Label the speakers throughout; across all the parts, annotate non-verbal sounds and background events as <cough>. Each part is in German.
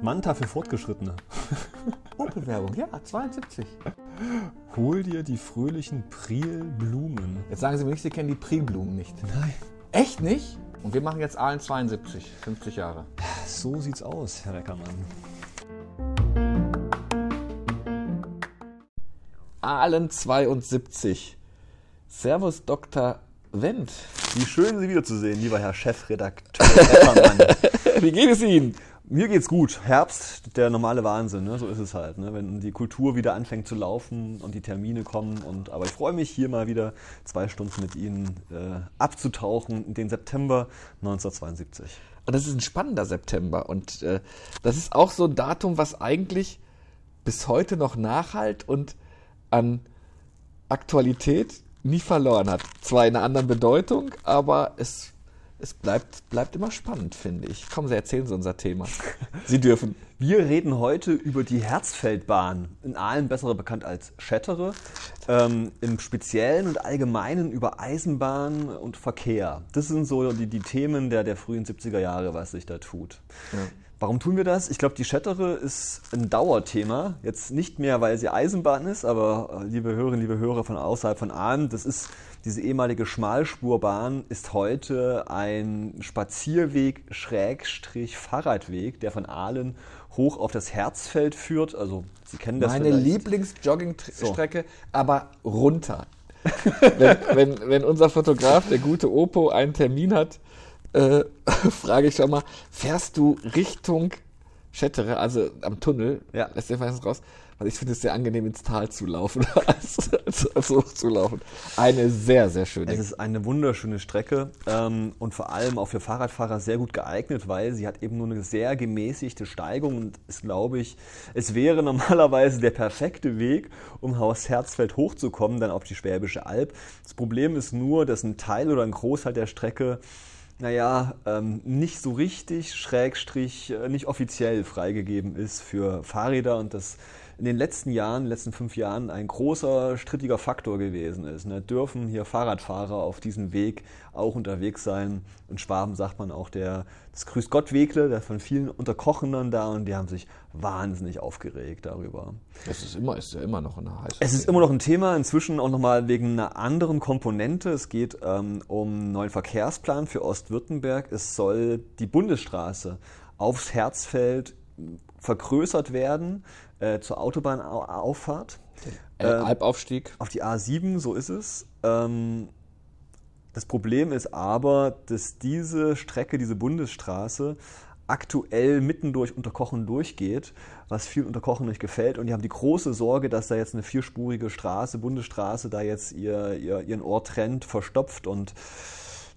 Speaker 1: Manta für Fortgeschrittene. <laughs>
Speaker 2: Opel-Werbung, ja, 72.
Speaker 1: Hol dir die fröhlichen Prielblumen.
Speaker 2: Jetzt sagen Sie mir nicht, Sie kennen die Prilblumen nicht.
Speaker 1: Nein.
Speaker 2: Echt nicht? Und wir machen jetzt Aalen 72, 50 Jahre.
Speaker 1: So sieht's aus, Herr Reckermann.
Speaker 2: Aalen 72. Servus, Dr. Wendt.
Speaker 1: Wie schön, Sie wiederzusehen, lieber Herr Chefredakteur Reckermann. <laughs>
Speaker 2: Wie geht es Ihnen?
Speaker 1: Mir geht's gut. Herbst, der normale Wahnsinn, ne? so ist es halt. Ne? Wenn die Kultur wieder anfängt zu laufen und die Termine kommen. Und, aber ich freue mich, hier mal wieder zwei Stunden mit Ihnen äh, abzutauchen in den September 1972.
Speaker 2: Und das ist ein spannender September. Und äh, das ist auch so ein Datum, was eigentlich bis heute noch nachhalt und an Aktualität nie verloren hat. Zwar in einer anderen Bedeutung, aber es, es bleibt, bleibt immer spannend, finde ich. Kommen Sie, erzählen Sie unser Thema. <laughs> Sie dürfen.
Speaker 1: Wir reden heute über die Herzfeldbahn, in Aalen besser bekannt als Schettere, ähm, im Speziellen und Allgemeinen über Eisenbahn und Verkehr. Das sind so die, die Themen der, der frühen 70er Jahre, was sich da tut.
Speaker 2: Ja.
Speaker 1: Warum tun wir das? Ich glaube, die Schettere ist ein Dauerthema. Jetzt nicht mehr, weil sie Eisenbahn ist, aber äh, liebe Hörerinnen, liebe Hörer von außerhalb von Aalen, das ist diese ehemalige Schmalspurbahn ist heute ein Spazierweg Schrägstrich Fahrradweg, der von Aalen hoch auf das Herzfeld führt. Also Sie kennen das
Speaker 2: Meine. Lieblingsjoggingstrecke, aber runter. <laughs> wenn, wenn, wenn unser Fotograf, der gute Opo, einen Termin hat, äh, <laughs> frage ich schon mal, fährst du Richtung Schettere, also am Tunnel,
Speaker 1: Ja.
Speaker 2: lässt der meistens raus, weil ich finde es sehr angenehm, ins Tal zu laufen, als, <laughs> als, als hoch zu laufen. Eine sehr, sehr schöne.
Speaker 1: Es ist eine wunderschöne Strecke ähm, und vor allem auch für Fahrradfahrer sehr gut geeignet, weil sie hat eben nur eine sehr gemäßigte Steigung und ist, glaube ich, es wäre normalerweise der perfekte Weg, um aus Herzfeld hochzukommen, dann auf die Schwäbische Alb. Das Problem ist nur, dass ein Teil oder ein Großteil der Strecke naja, ähm, nicht so richtig, schrägstrich, äh, nicht offiziell freigegeben ist für Fahrräder und das in den letzten Jahren, in den letzten fünf Jahren ein großer strittiger Faktor gewesen ist. Ne? Dürfen hier Fahrradfahrer auf diesem Weg auch unterwegs sein? In Schwaben sagt man auch der, das Grüß Gott Wegle, der von vielen Unterkochenern da und die haben sich wahnsinnig aufgeregt darüber.
Speaker 2: Es ist immer, ist ja immer noch eine heiße.
Speaker 1: Es ist immer noch ein Thema, inzwischen auch nochmal wegen einer anderen Komponente. Es geht ähm, um einen neuen Verkehrsplan für Ostwürttemberg. Es soll die Bundesstraße aufs Herzfeld vergrößert werden äh, zur Autobahnauffahrt.
Speaker 2: äh, Albaufstieg.
Speaker 1: Auf die A7, so ist es. Ähm, das Problem ist aber, dass diese Strecke, diese Bundesstraße, aktuell mitten durch Unterkochen durchgeht, was vielen Unterkochen nicht gefällt. Und die haben die große Sorge, dass da jetzt eine vierspurige Straße, Bundesstraße, da jetzt ihr, ihr, ihren Ort trennt, verstopft und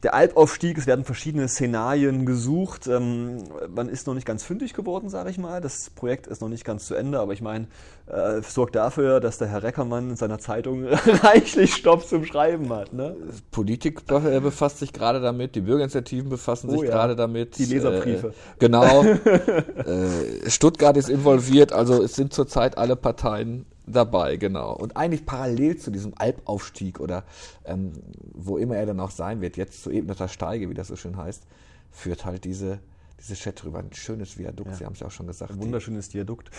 Speaker 1: der Albaufstieg, es werden verschiedene Szenarien gesucht. Ähm, man ist noch nicht ganz fündig geworden, sage ich mal. Das Projekt ist noch nicht ganz zu Ende, aber ich meine, äh, sorgt dafür, dass der Herr Reckermann in seiner Zeitung <laughs> reichlich Stoff zum Schreiben hat. Ne?
Speaker 2: Politik be- befasst sich gerade damit, die Bürgerinitiativen befassen sich
Speaker 1: Oh ja,
Speaker 2: gerade damit.
Speaker 1: die Leserbriefe.
Speaker 2: Äh, genau. <laughs> äh, Stuttgart ist involviert, also es sind zurzeit alle Parteien dabei, genau. Und eigentlich parallel zu diesem Albaufstieg oder ähm, wo immer er dann auch sein wird, jetzt zu Ebneter Steige, wie das so schön heißt, führt halt diese, diese Chat drüber. Ein schönes Viadukt, Sie haben es ja auch schon gesagt.
Speaker 1: Ein wunderschönes Viadukt.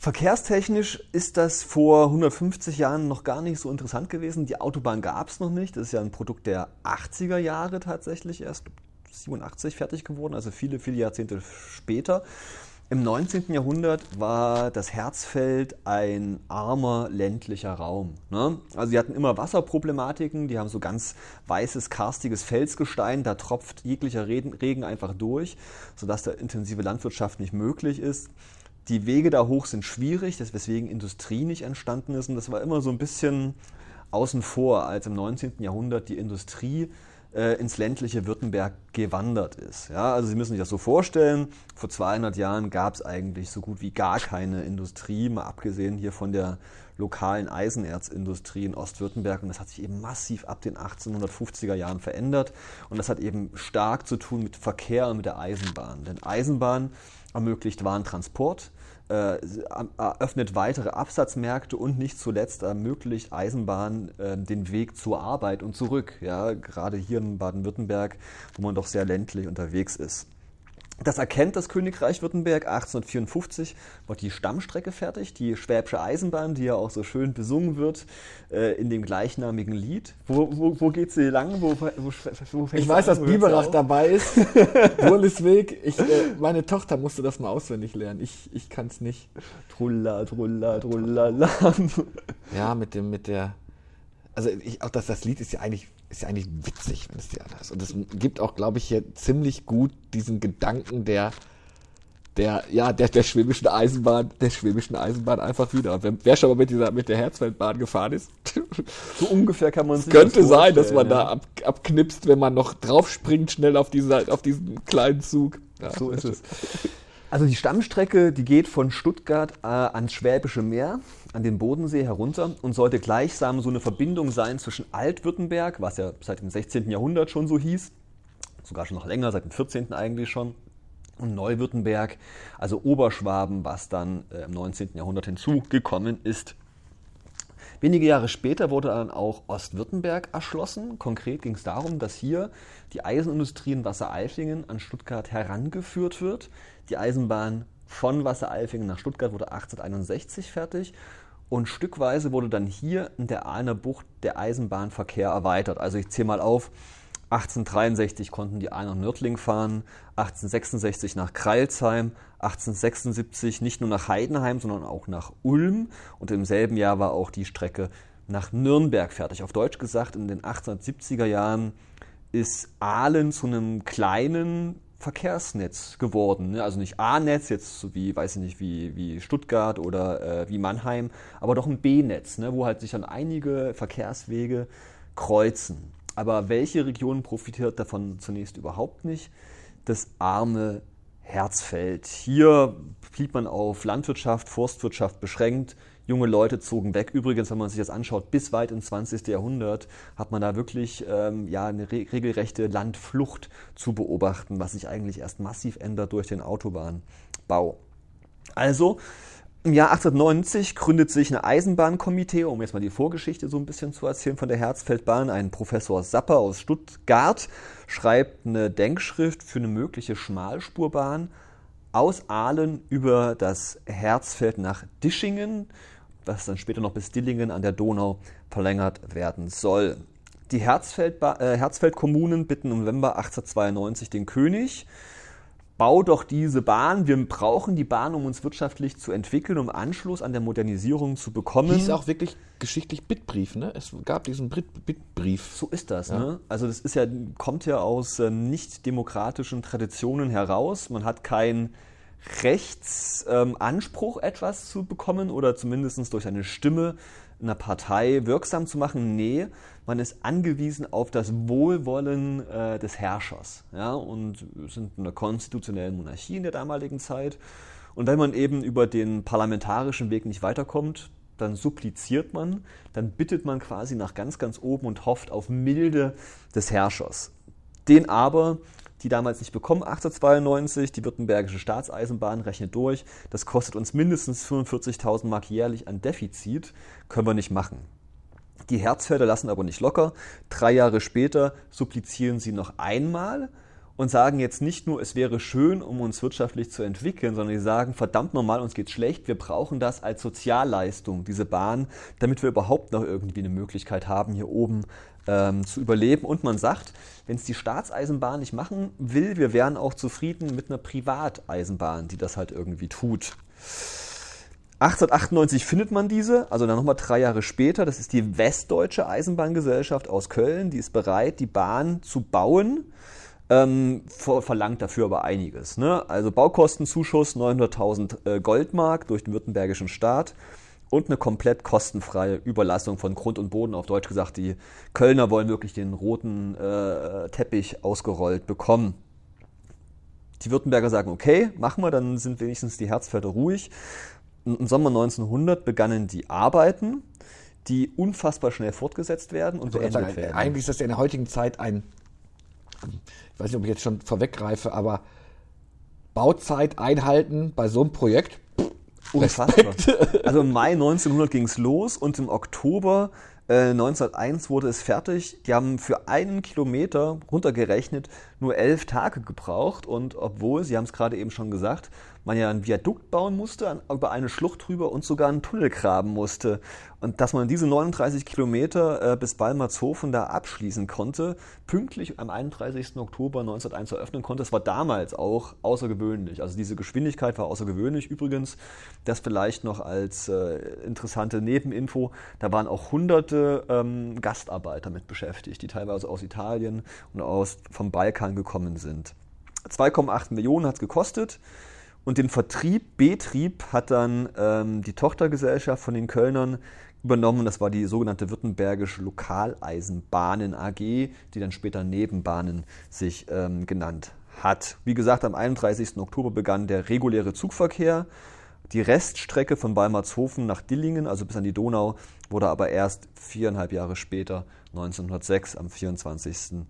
Speaker 1: Verkehrstechnisch ist das vor 150 Jahren noch gar nicht so interessant gewesen. Die Autobahn gab es noch nicht. Das ist ja ein Produkt der 80er Jahre tatsächlich erst 87 fertig geworden, also viele, viele Jahrzehnte später. Im 19. Jahrhundert war das Herzfeld ein armer ländlicher Raum. Ne? Also sie hatten immer Wasserproblematiken, die haben so ganz weißes, karstiges Felsgestein, da tropft jeglicher Regen, Regen einfach durch, sodass da intensive Landwirtschaft nicht möglich ist. Die Wege da hoch sind schwierig, das weswegen Industrie nicht entstanden ist und das war immer so ein bisschen außen vor, als im 19. Jahrhundert die Industrie äh, ins ländliche Württemberg gewandert ist. Ja, also Sie müssen sich das so vorstellen, vor 200 Jahren gab es eigentlich so gut wie gar keine Industrie, mal abgesehen hier von der lokalen Eisenerzindustrie in Ostwürttemberg und das hat sich eben massiv ab den 1850er Jahren verändert und das hat eben stark zu tun mit Verkehr und mit der Eisenbahn. Denn Eisenbahn ermöglicht Warentransport, äh, eröffnet weitere Absatzmärkte und nicht zuletzt ermöglicht Eisenbahn äh, den Weg zur Arbeit und zurück. Ja, gerade hier in Baden-Württemberg, wo man doch sehr ländlich unterwegs ist. Das erkennt das Königreich Württemberg. 1854 wird die Stammstrecke fertig, die Schwäbische Eisenbahn, die ja auch so schön besungen wird äh, in dem gleichnamigen Lied. Wo, wo, wo geht sie lang? Wo, wo,
Speaker 2: wo ich weiß, dass Biberach dabei ist. <laughs> Wurlisweg. Ich, äh, meine Tochter musste das mal auswendig lernen. Ich, ich kann es nicht.
Speaker 1: Trulla, trulla, trullala.
Speaker 2: Ja, mit dem, mit der. Also ich, auch das, das Lied ist ja eigentlich ist ja eigentlich witzig, wenn es dir anders. Und es gibt auch, glaube ich, hier ziemlich gut diesen Gedanken der, der, ja, der, der schwäbischen Eisenbahn, der schwäbischen Eisenbahn einfach wieder. Wer, wer schon mal mit dieser, mit der Herzfeldbahn gefahren ist, <laughs>
Speaker 1: so ungefähr kann man
Speaker 2: sich könnte das sein, dass man ja. da ab, abknipst, wenn man noch draufspringt schnell auf diese, auf diesen kleinen Zug.
Speaker 1: Ja, so ist es. Also die Stammstrecke, die geht von Stuttgart äh, ans Schwäbische Meer, an den Bodensee herunter und sollte gleichsam so eine Verbindung sein zwischen Altwürttemberg, was ja seit dem 16. Jahrhundert schon so hieß, sogar schon noch länger, seit dem 14. eigentlich schon, und Neuwürttemberg, also Oberschwaben, was dann äh, im 19. Jahrhundert hinzugekommen ist. Wenige Jahre später wurde dann auch Ostwürttemberg erschlossen. Konkret ging es darum, dass hier die Eisenindustrie in Wassereifingen an Stuttgart herangeführt wird. Die Eisenbahn von Wassereifingen nach Stuttgart wurde 1861 fertig und stückweise wurde dann hier in der Ahner Bucht der Eisenbahnverkehr erweitert. Also ich zähle mal auf, 1863 konnten die Ahner Nördling fahren, 1866 nach Kreilsheim, 1876 nicht nur nach Heidenheim, sondern auch nach Ulm und im selben Jahr war auch die Strecke nach Nürnberg fertig. Auf Deutsch gesagt, in den 1870er Jahren ist Aalen zu einem kleinen Verkehrsnetz geworden. Ne? Also nicht A-Netz, jetzt so wie, weiß ich nicht, wie, wie Stuttgart oder äh, wie Mannheim, aber doch ein B-Netz, ne? wo halt sich dann einige Verkehrswege kreuzen. Aber welche Region profitiert davon zunächst überhaupt nicht? Das arme Herzfeld. Hier blieb man auf Landwirtschaft, Forstwirtschaft beschränkt. Junge Leute zogen weg. Übrigens, wenn man sich das anschaut, bis weit ins 20. Jahrhundert hat man da wirklich ähm, ja, eine re regelrechte Landflucht zu beobachten, was sich eigentlich erst massiv ändert durch den Autobahnbau. Also im Jahr 1890 gründet sich ein Eisenbahnkomitee, um jetzt mal die Vorgeschichte so ein bisschen zu erzählen von der Herzfeldbahn. Ein Professor Sapper aus Stuttgart schreibt eine Denkschrift für eine mögliche Schmalspurbahn aus Aalen über das Herzfeld nach Dischingen, was dann später noch bis Dillingen an der Donau verlängert werden soll. Die Herzfeldba äh, Herzfeldkommunen bitten im November 1892 den König, bau doch diese Bahn. Wir brauchen die Bahn, um uns wirtschaftlich zu entwickeln, um Anschluss an der Modernisierung zu bekommen.
Speaker 2: Hieß auch wirklich geschichtlich Bittbrief, ne? Es gab diesen Bittbrief.
Speaker 1: So ist das, ja. ne? Also das ist ja, kommt ja aus äh, nicht demokratischen Traditionen heraus. Man hat kein Rechtsanspruch, ähm, etwas zu bekommen oder zumindest durch eine Stimme einer Partei wirksam zu machen. Nee, man ist angewiesen auf das Wohlwollen äh, des Herrschers. Ja? Und wir sind in einer konstitutionellen Monarchie in der damaligen Zeit. Und wenn man eben über den parlamentarischen Weg nicht weiterkommt, dann suppliziert man, dann bittet man quasi nach ganz, ganz oben und hofft auf Milde des Herrschers. Den aber die damals nicht bekommen, 1892, die Württembergische Staatseisenbahn rechnet durch, das kostet uns mindestens 45.000 Mark jährlich an Defizit, können wir nicht machen. Die Herzfelder lassen aber nicht locker. Drei Jahre später supplizieren sie noch einmal und sagen jetzt nicht nur, es wäre schön, um uns wirtschaftlich zu entwickeln, sondern sie sagen, verdammt normal, uns geht's schlecht, wir brauchen das als Sozialleistung, diese Bahn, damit wir überhaupt noch irgendwie eine Möglichkeit haben, hier oben ähm, zu überleben. Und man sagt, wenn es die Staatseisenbahn nicht machen will, wir wären auch zufrieden mit einer Privateisenbahn, die das halt irgendwie tut. 1898 findet man diese, also dann nochmal drei Jahre später. Das ist die Westdeutsche Eisenbahngesellschaft aus Köln. Die ist bereit, die Bahn zu bauen, ähm, verlangt dafür aber einiges. Ne? Also Baukostenzuschuss 900.000 äh, Goldmark durch den württembergischen Staat und eine komplett kostenfreie Überlassung von Grund und Boden. Auf Deutsch gesagt, die Kölner wollen wirklich den roten äh, Teppich ausgerollt bekommen. Die Württemberger sagen, okay, machen wir, dann sind wenigstens die Herzfelder ruhig. Im Sommer 1900 begannen die Arbeiten, die unfassbar schnell fortgesetzt werden und beendet sagen, werden.
Speaker 2: Eigentlich ist das ja in der heutigen Zeit ein, ich weiß nicht, ob ich jetzt schon vorweggreife, aber Bauzeit einhalten bei so einem Projekt
Speaker 1: Unfassbar. <laughs> Also im Mai 1900 ging es los und im Oktober äh, 1901 wurde es fertig. Die haben für einen Kilometer runtergerechnet nur elf Tage gebraucht und obwohl, Sie haben es gerade eben schon gesagt, man ja ein Viadukt bauen musste, über eine Schlucht drüber und sogar einen Tunnel graben musste. Und dass man diese 39 Kilometer äh, bis Balmershofen da abschließen konnte, pünktlich am 31. Oktober 1901 eröffnen konnte, das war damals auch außergewöhnlich. Also diese Geschwindigkeit war außergewöhnlich. Übrigens, das vielleicht noch als äh, interessante Nebeninfo, da waren auch hunderte ähm, Gastarbeiter mit beschäftigt, die teilweise aus Italien und aus vom Balkan gekommen sind. 2,8 Millionen hat es gekostet. Und den Vertrieb, Betrieb hat dann ähm, die Tochtergesellschaft von den Kölnern übernommen. Das war die sogenannte Württembergische Lokaleisenbahnen AG, die dann später Nebenbahnen sich ähm, genannt hat. Wie gesagt, am 31. Oktober begann der reguläre Zugverkehr. Die Reststrecke von Balmarshofen nach Dillingen, also bis an die Donau, wurde aber erst viereinhalb Jahre später, 1906, am 24.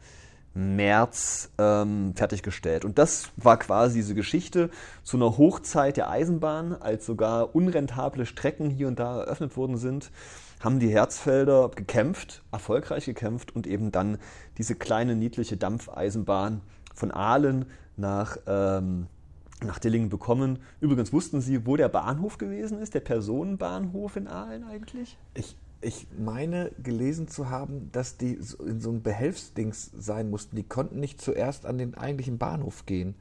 Speaker 1: März ähm, fertiggestellt. Und das war quasi diese Geschichte zu einer Hochzeit der Eisenbahn, als sogar unrentable Strecken hier und da eröffnet worden sind, haben die Herzfelder gekämpft, erfolgreich gekämpft und eben dann diese kleine niedliche Dampfeisenbahn von Aalen nach, ähm, nach Dillingen bekommen. Übrigens wussten Sie, wo der Bahnhof gewesen ist, der Personenbahnhof in Aalen eigentlich?
Speaker 2: Ich ich meine gelesen zu haben, dass die in so ein Behelfsdings sein mussten. Die konnten nicht zuerst an den eigentlichen Bahnhof gehen,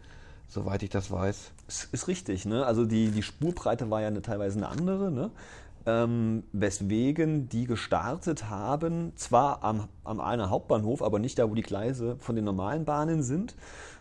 Speaker 2: soweit ich das weiß.
Speaker 1: Ist, ist richtig, ne? Also die, die Spurbreite war ja eine, teilweise eine andere, ne? Ähm, weswegen die gestartet haben, zwar am, am einer Hauptbahnhof, aber nicht da, wo die Gleise von den normalen Bahnen sind,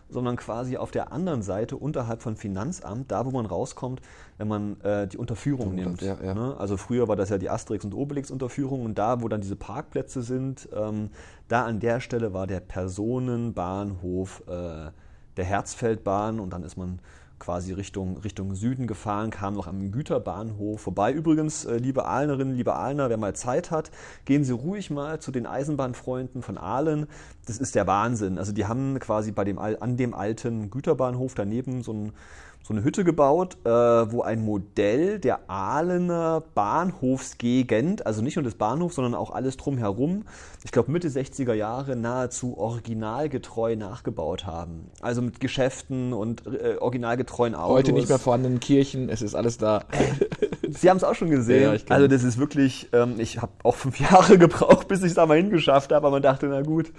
Speaker 1: sondern quasi auf der anderen Seite unterhalb von Finanzamt, da wo man rauskommt, wenn man äh, die Unterführung nimmt. Ja, ja. Ne? Also früher war das ja die Asterix- und Obelix-Unterführung und da, wo dann diese Parkplätze sind, ähm, da an der Stelle war der Personenbahnhof äh, der Herzfeldbahn und dann ist man quasi Richtung, Richtung Süden gefahren, kam noch am Güterbahnhof vorbei. Übrigens, äh, liebe Ahlnerinnen, liebe Ahlner, wer mal Zeit hat, gehen Sie ruhig mal zu den Eisenbahnfreunden von Ahlen. Das ist der Wahnsinn. Also die haben quasi bei dem, an dem alten Güterbahnhof daneben so ein so eine Hütte gebaut, äh, wo ein Modell der Ahlener Bahnhofsgegend, also nicht nur des Bahnhofs, sondern auch alles drumherum, ich glaube Mitte 60er Jahre nahezu originalgetreu nachgebaut haben. Also mit Geschäften und äh, originalgetreuen Autos.
Speaker 2: Heute nicht mehr vorhandenen Kirchen, es ist alles da. <laughs> <laughs>
Speaker 1: Sie haben es auch schon gesehen. Ja, also das ist wirklich, ähm, ich habe auch fünf <laughs> Jahre gebraucht, bis ich es da mal hingeschafft habe, aber man dachte, na gut,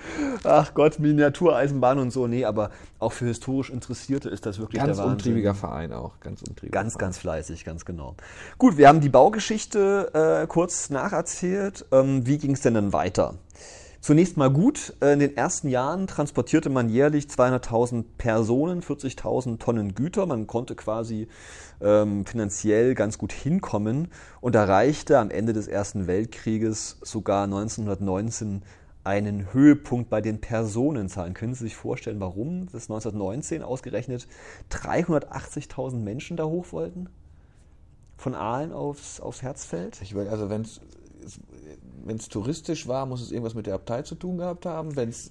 Speaker 1: ach Gott, Miniatureisenbahn und so. Nee, aber auch für historisch Interessierte ist das wirklich
Speaker 2: Ganz
Speaker 1: der Wahnsinn.
Speaker 2: umtriebiger Verein auch, ganz umtriebiger
Speaker 1: Ganz, Verein. ganz fleißig, ganz genau. Gut, wir haben die Baugeschichte äh, kurz nacherzählt. Ähm, wie ging es denn dann weiter? Zunächst mal gut. Äh, in den ersten Jahren transportierte man jährlich 200.000 Personen, 40.000 Tonnen Güter. Man konnte quasi ähm, finanziell ganz gut hinkommen und erreichte am Ende des Ersten Weltkrieges sogar 1919 einen Höhepunkt bei den Personenzahlen. Können Sie sich vorstellen, warum das 1919 ausgerechnet 380.000 Menschen da hoch wollten? Von Aalen aufs, aufs Herzfeld?
Speaker 2: Ich will, also wenn es wenn es touristisch war, muss es irgendwas mit der Abtei zu tun gehabt haben. Wenn es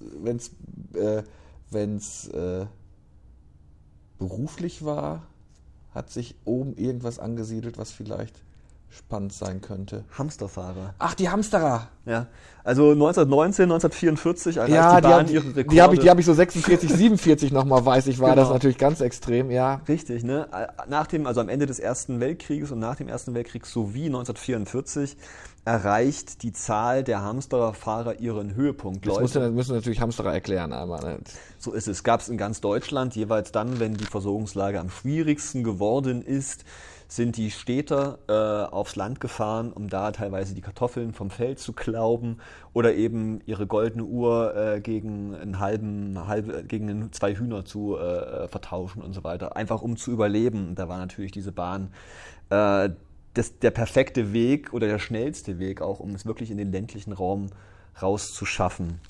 Speaker 2: äh, äh, beruflich war, hat sich oben irgendwas angesiedelt, was vielleicht spannend sein könnte.
Speaker 1: Hamsterfahrer.
Speaker 2: Ach, die Hamsterer.
Speaker 1: Ja. Also 1919, 1944
Speaker 2: erreicht ja, die Bahn die ihre Rekorde. Die habe ich, die hab ich so 46, 47 nochmal, weiß ich, war genau. das natürlich ganz extrem, ja.
Speaker 1: Richtig, ne? Nach dem, also am Ende des Ersten Weltkrieges und nach dem Ersten Weltkrieg sowie 1944 erreicht die Zahl der Hamstererfahrer ihren Höhepunkt.
Speaker 2: Das müssen, müssen natürlich Hamsterer erklären einmal. Ne?
Speaker 1: So ist es. Gab es in ganz Deutschland jeweils dann, wenn die Versorgungslage am schwierigsten geworden ist, sind die Städter äh, aufs Land gefahren, um da teilweise die Kartoffeln vom Feld zu klauben oder eben ihre goldene Uhr äh, gegen einen halben, halbe, gegen zwei Hühner zu äh, vertauschen und so weiter. Einfach um zu überleben. Da war natürlich diese Bahn äh, das, der perfekte Weg oder der schnellste Weg auch, um es wirklich in den ländlichen Raum rauszuschaffen.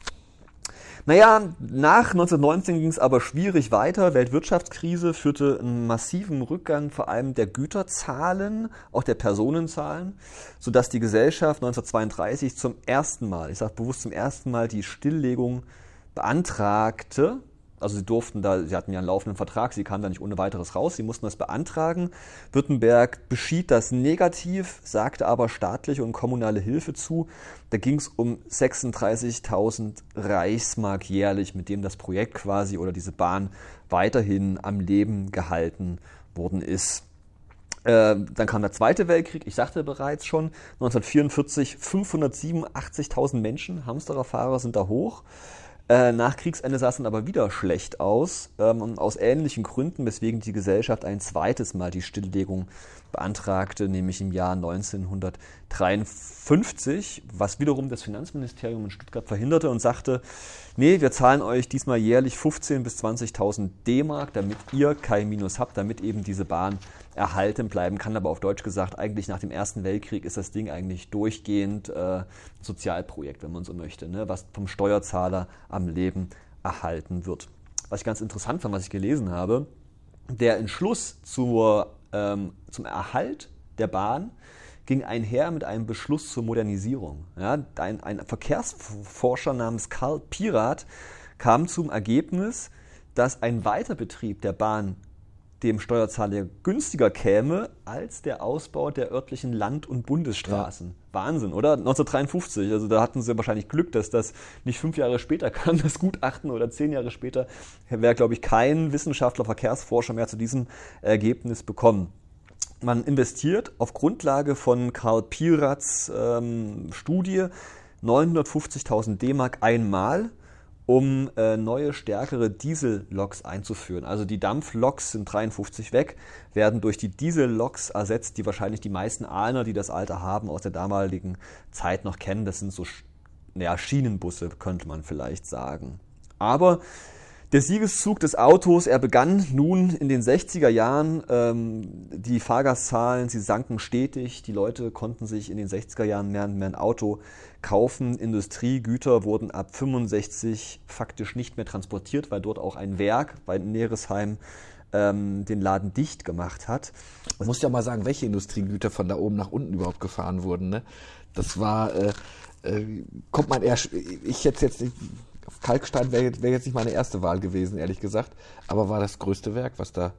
Speaker 1: Naja, nach 1919 ging es aber schwierig weiter. Weltwirtschaftskrise führte einen massiven Rückgang vor allem der Güterzahlen, auch der Personenzahlen, sodass die Gesellschaft 1932 zum ersten Mal, ich sage bewusst zum ersten Mal, die Stilllegung beantragte. Also sie durften da, sie hatten ja einen laufenden Vertrag, sie kamen da nicht ohne weiteres raus, sie mussten das beantragen. Württemberg beschied das negativ, sagte aber staatliche und kommunale Hilfe zu. Da ging es um 36.000 Reichsmark jährlich, mit dem das Projekt quasi oder diese Bahn weiterhin am Leben gehalten worden ist. Äh, dann kam der Zweite Weltkrieg, ich sagte bereits schon, 1944 587.000 Menschen, Hamsterer Fahrer sind da hoch. Äh, nach Kriegsende sah es dann aber wieder schlecht aus, ähm, aus ähnlichen Gründen, weswegen die Gesellschaft ein zweites Mal die Stilllegung beantragte, nämlich im Jahr 1953, was wiederum das Finanzministerium in Stuttgart verhinderte und sagte, nee, wir zahlen euch diesmal jährlich 15.000 bis 20.000 D-Mark, damit ihr kein Minus habt, damit eben diese Bahn erhalten bleiben kann. Aber auf Deutsch gesagt, eigentlich nach dem Ersten Weltkrieg ist das Ding eigentlich durchgehend äh, Sozialprojekt, wenn man so möchte, ne? was vom Steuerzahler am Leben erhalten wird. Was ich ganz interessant fand, was ich gelesen habe, der Entschluss zur, ähm, zum Erhalt der Bahn ging einher mit einem Beschluss zur Modernisierung. Ja, ein, ein Verkehrsforscher namens Karl Pirat kam zum Ergebnis, dass ein Weiterbetrieb der Bahn dem Steuerzahler günstiger käme als der Ausbau der örtlichen Land- und Bundesstraßen. Ja. Wahnsinn, oder? 1953, also da hatten sie wahrscheinlich Glück, dass das nicht fünf Jahre später <laughs> kam, das Gutachten oder zehn Jahre später wäre, glaube ich, kein Wissenschaftler, Verkehrsforscher mehr zu diesem Ergebnis bekommen. Man investiert auf Grundlage von Karl Pirats ähm, Studie 950.000 D-Mark einmal um äh, neue, stärkere Dieselloks einzuführen. Also die Dampfloks sind 53 weg, werden durch die Dieselloks ersetzt, die wahrscheinlich die meisten Ahner, die das Alter haben, aus der damaligen Zeit noch kennen. Das sind so ja, Schienenbusse, könnte man vielleicht sagen. Aber der Siegeszug des Autos, er begann nun in den 60er Jahren. Ähm, die Fahrgastzahlen, sie sanken stetig. Die Leute konnten sich in den 60er Jahren mehr und mehr ein Auto kaufen. Industriegüter wurden ab 65 faktisch nicht mehr transportiert, weil dort auch ein Werk bei Neresheim ähm, den Laden dicht gemacht hat.
Speaker 2: Man muss ja mal sagen, welche Industriegüter von da oben nach unten überhaupt gefahren wurden. Ne? Das war, äh, äh, kommt man eher, ich jetzt jetzt nicht, Kalkstein wäre wär jetzt nicht meine erste Wahl gewesen, ehrlich gesagt. Aber war das größte Werk, was da,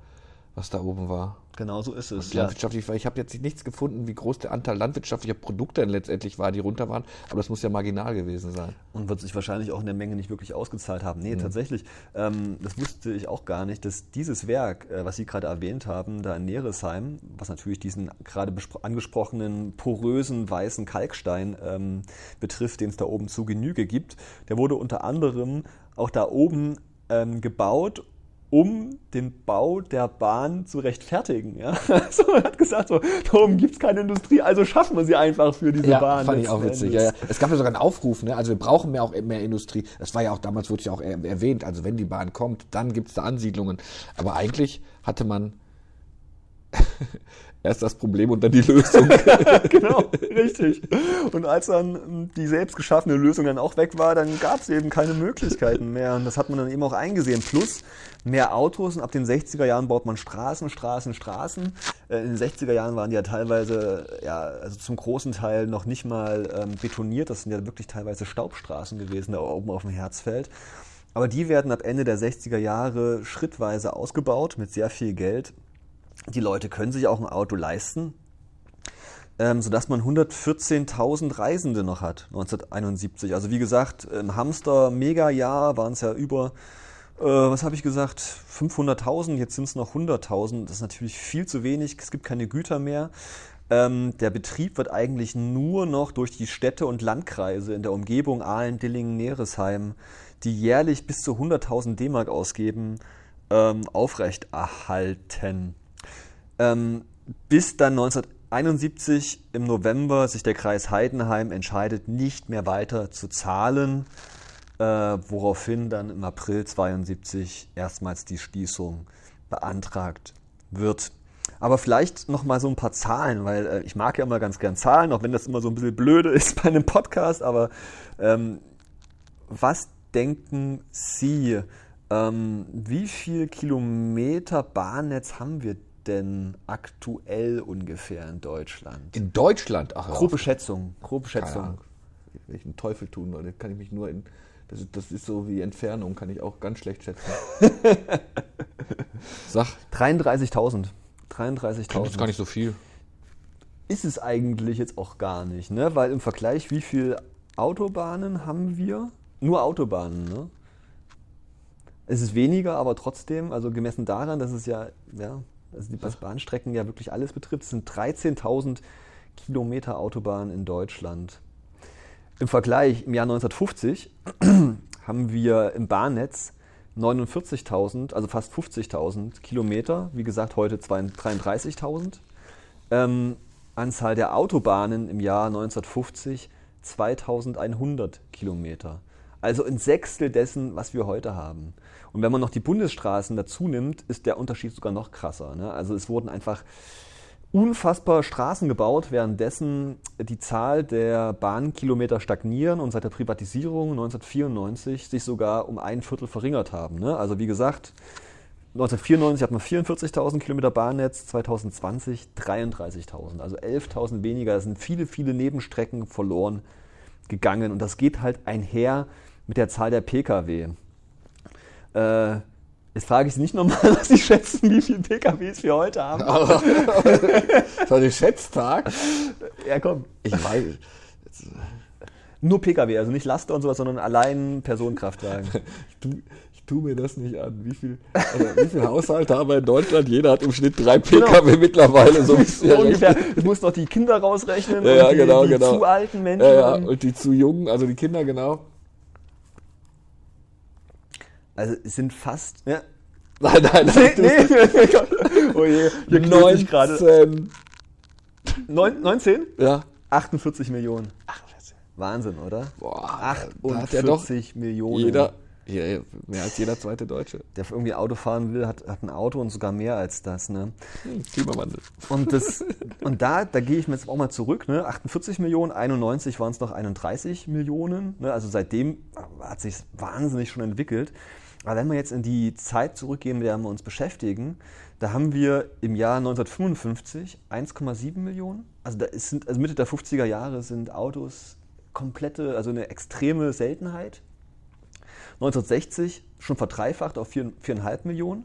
Speaker 2: was da oben war.
Speaker 1: Genau so ist es.
Speaker 2: Ja. Landwirtschaftlich, weil ich habe jetzt nichts gefunden, wie groß der Anteil landwirtschaftlicher Produkte denn letztendlich war, die runter waren. Aber das muss ja marginal gewesen sein.
Speaker 1: Und wird sich wahrscheinlich auch in der Menge nicht wirklich ausgezahlt haben. Nee, mhm. tatsächlich. Ähm, das wusste ich auch gar nicht, dass dieses Werk, äh, was Sie gerade erwähnt haben, da in Neresheim, was natürlich diesen gerade angesprochenen porösen weißen Kalkstein ähm, betrifft, den es da oben zu Genüge gibt, der wurde unter anderem auch da oben ähm, gebaut um den Bau der Bahn zu rechtfertigen. Ja? <laughs> Also man hat gesagt, so, da oben gibt es keine Industrie, also schaffen wir sie einfach für diese
Speaker 2: ja,
Speaker 1: Bahn.
Speaker 2: fand ich auch witzig. Ja, ja. Es gab ja sogar einen Aufruf, ne? also wir brauchen mehr, auch mehr Industrie. Das war ja auch, damals wurde ja auch erwähnt, also wenn die Bahn kommt, dann gibt es da Ansiedlungen. Aber eigentlich hatte man erst das Problem und dann die Lösung. <laughs>
Speaker 1: genau, richtig. Und als dann die selbst geschaffene Lösung dann auch weg war, dann gab es eben keine Möglichkeiten mehr. Und das hat man dann eben auch eingesehen. Plus mehr Autos und ab den 60er Jahren baut man Straßen, Straßen, Straßen. Äh, in den 60er Jahren waren die ja teilweise, ja, also zum großen Teil noch nicht mal ähm, betoniert. Das sind ja wirklich teilweise Staubstraßen gewesen, da oben auf dem Herzfeld. Aber die werden ab Ende der 60er Jahre schrittweise ausgebaut mit sehr viel Geld. Die Leute können sich auch ein Auto leisten, ähm, sodass man 114.000 Reisende noch hat 1971. Also wie gesagt, im Hamster-Mega-Jahr waren es ja über, äh, was habe ich gesagt, 500.000, jetzt sind es noch 100.000. Das ist natürlich viel zu wenig, es gibt keine Güter mehr. Ähm, der Betrieb wird eigentlich nur noch durch die Städte und Landkreise in der Umgebung Aalen, Dillingen, Neresheim, die jährlich bis zu 100.000 D-Mark ausgeben, ähm, aufrechterhalten ähm, bis dann 1971 im November sich der Kreis Heidenheim entscheidet, nicht mehr weiter zu zahlen, äh, woraufhin dann im April 72 erstmals die Schließung beantragt wird. Aber vielleicht noch mal so ein paar Zahlen, weil äh, ich mag ja immer ganz gern Zahlen, auch wenn das immer so ein bisschen blöde <laughs> ist bei einem Podcast. Aber ähm, was denken Sie, ähm, wie viel Kilometer Bahnnetz haben wir denn aktuell ungefähr in Deutschland?
Speaker 2: In Deutschland?
Speaker 1: Ach, grobe Schätzung. Grobe Schätzung.
Speaker 2: Einen Teufel tun würde, kann ich mich nur in Das, das ist so wie Entfernung, kann ich auch ganz schlecht schätzen. <laughs> Sag.
Speaker 1: 33.000. 33.000.
Speaker 2: Das ist gar nicht so viel.
Speaker 1: Ist es eigentlich jetzt auch gar nicht, ne? Weil im Vergleich, wie viele Autobahnen haben wir? Nur Autobahnen, ne? Es ist weniger, aber trotzdem, also gemessen daran, dass es ja, ja, also die Bahnstrecken ja wirklich alles betrifft, sind 13.000 Kilometer Autobahn in Deutschland. Im Vergleich im Jahr 1950 <clears throat> haben wir im Bahnnetz 49.000, also fast 50.000 Kilometer. Wie gesagt, heute 33.000. Ähm, Anzahl der Autobahnen im Jahr 1950 2100 Kilometer. Also ein Sechstel dessen, was wir heute haben. Und wenn man noch die Bundesstraßen dazu nimmt, ist der Unterschied sogar noch krasser. Ne? Also es wurden einfach unfassbar Straßen gebaut, währenddessen die Zahl der Bahnkilometer stagnieren und seit der Privatisierung 1994 sich sogar um ein Viertel verringert haben. Ne? Also wie gesagt, 1994 hatten wir 44.000 Kilometer Bahnnetz, 2020 33.000, also 11.000 weniger. Es sind viele, viele Nebenstrecken verloren gegangen und das geht halt einher mit der Zahl der Pkw. Äh, Jetzt frage ich Sie nicht nochmal, <laughs> was Sie schätzen, wie viele PKWs wir heute haben.
Speaker 2: das war ein Schätztag.
Speaker 1: Ja, komm.
Speaker 2: Ich weiß.
Speaker 1: Nur Pkw, also nicht Laster und sowas, sondern allein Personenkraftwagen. <laughs>
Speaker 2: Ich tu, ich tu mir das nicht an. Wie viel, also wie viele Haushalte haben wir in Deutschland? Jeder hat im Schnitt drei PKW genau. mittlerweile. So, <laughs>
Speaker 1: so ungefähr. Du musst noch die Kinder rausrechnen
Speaker 2: ja, ja,
Speaker 1: die,
Speaker 2: genau,
Speaker 1: die
Speaker 2: genau.
Speaker 1: zu alten Menschen.
Speaker 2: Ja, ja, und die zu jungen, also die Kinder, genau.
Speaker 1: Also es sind fast. Ja. <laughs>
Speaker 2: Nein, nein, nein. Nee, nee. <laughs>
Speaker 1: oh je, hier
Speaker 2: 19. gerade.
Speaker 1: 19?
Speaker 2: Ja.
Speaker 1: 48 Millionen.
Speaker 2: Ach,
Speaker 1: Wahnsinn, oder?
Speaker 2: Boah,
Speaker 1: 48
Speaker 2: ja
Speaker 1: Millionen.
Speaker 2: Jeder, ja, mehr als jeder zweite Deutsche.
Speaker 1: Der irgendwie Auto fahren will, hat, hat ein Auto und sogar mehr als das. Ne?
Speaker 2: Hm, Klimawandel.
Speaker 1: Und, das, <laughs> und da, da gehe ich mir jetzt auch mal zurück. Ne? 48 Millionen, 91 waren es noch 31 Millionen. Ne? Also seitdem hat sich wahnsinnig schon entwickelt. Aber wenn wir jetzt in die Zeit zurückgehen, mit der wir uns beschäftigen, da haben wir im Jahr 1955 1,7 Millionen. Also, da sind, also Mitte der 50er Jahre sind Autos komplette, also eine extreme Seltenheit. 1960 schon verdreifacht auf 4,5 Millionen.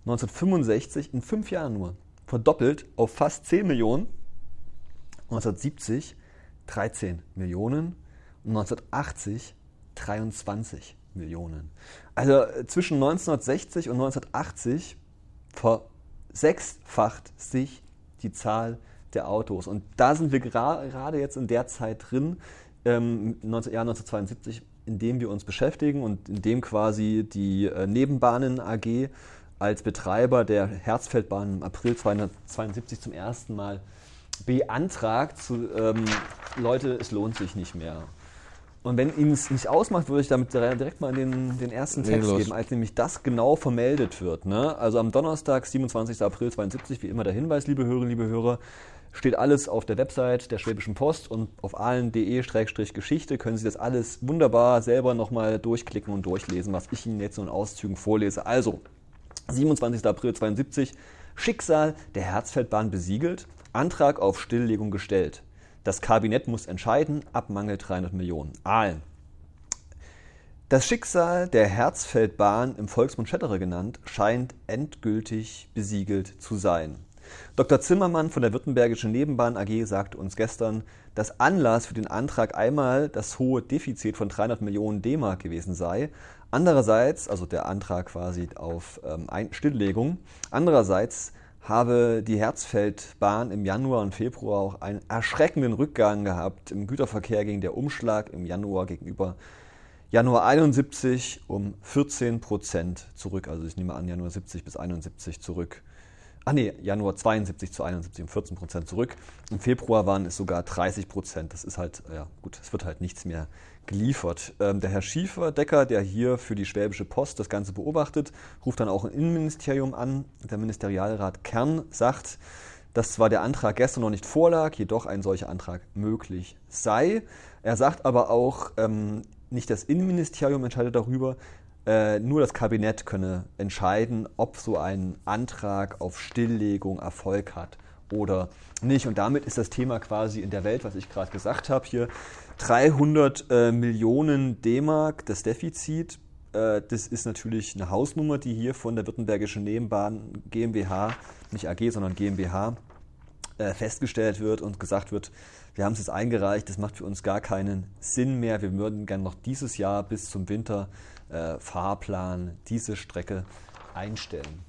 Speaker 1: 1965 in fünf Jahren nur verdoppelt auf fast 10 Millionen. 1970 13 Millionen und 1980 23 Millionen. Also äh, zwischen 1960 und 1980 versechsfacht sich die Zahl der Autos. Und da sind wir gerade jetzt in der Zeit drin, ähm, 19, Jahr 1972, in dem wir uns beschäftigen und in dem quasi die äh, Nebenbahnen AG als Betreiber der Herzfeldbahn im April 1972 zum ersten Mal beantragt, zu, ähm, Leute, es lohnt sich nicht mehr. Und wenn Ihnen es nicht ausmacht, würde ich damit direkt mal den, den ersten Text geben, als nämlich das genau vermeldet wird. Ne? Also am Donnerstag, 27. April 72, wie immer der Hinweis, liebe Hörerinnen, liebe Hörer, steht alles auf der Website der Schwäbischen Post und auf allen.de-geschichte können Sie das alles wunderbar selber nochmal durchklicken und durchlesen, was ich Ihnen jetzt so in Auszügen vorlese. Also, 27. April 72, Schicksal der Herzfeldbahn besiegelt, Antrag auf Stilllegung gestellt. Das Kabinett muss entscheiden, ab Mangel 300 Millionen. Aalen. Das Schicksal der Herzfeldbahn, im Volksmund Schettere genannt, scheint endgültig besiegelt zu sein. Dr. Zimmermann von der Württembergischen Nebenbahn AG sagte uns gestern, dass Anlass für den Antrag einmal das hohe Defizit von 300 Millionen D-Mark gewesen sei. Andererseits, also der Antrag quasi auf ähm, Stilllegung, andererseits habe die Herzfeldbahn im Januar und Februar auch einen erschreckenden Rückgang gehabt. Im Güterverkehr ging der Umschlag im Januar gegenüber Januar 71 um 14 Prozent zurück. Also ich nehme an, Januar 70 bis 71 zurück. Ah nee, Januar 72 zu 71 um 14 Prozent zurück. Im Februar waren es sogar 30 Prozent. Das ist halt, ja gut, es wird halt nichts mehr geliefert. Ähm, der Herr Schieferdecker, der hier für die Schwäbische Post das Ganze beobachtet, ruft dann auch ein Innenministerium an. Der Ministerialrat Kern sagt, dass zwar der Antrag gestern noch nicht vorlag, jedoch ein solcher Antrag möglich sei. Er sagt aber auch, ähm, nicht das Innenministerium entscheidet darüber, äh, nur das Kabinett könne entscheiden, ob so ein Antrag auf Stilllegung Erfolg hat oder nicht. Und damit ist das Thema quasi in der Welt, was ich gerade gesagt habe, hier 300 äh, Millionen D-Mark, das Defizit. Äh, das ist natürlich eine Hausnummer, die hier von der Württembergischen Nebenbahn GmbH, nicht AG, sondern GmbH, äh, festgestellt wird und gesagt wird, wir haben es jetzt eingereicht, das macht für uns gar keinen Sinn mehr. Wir würden gerne noch dieses Jahr bis zum Winter äh, Fahrplan diese Strecke einstellen.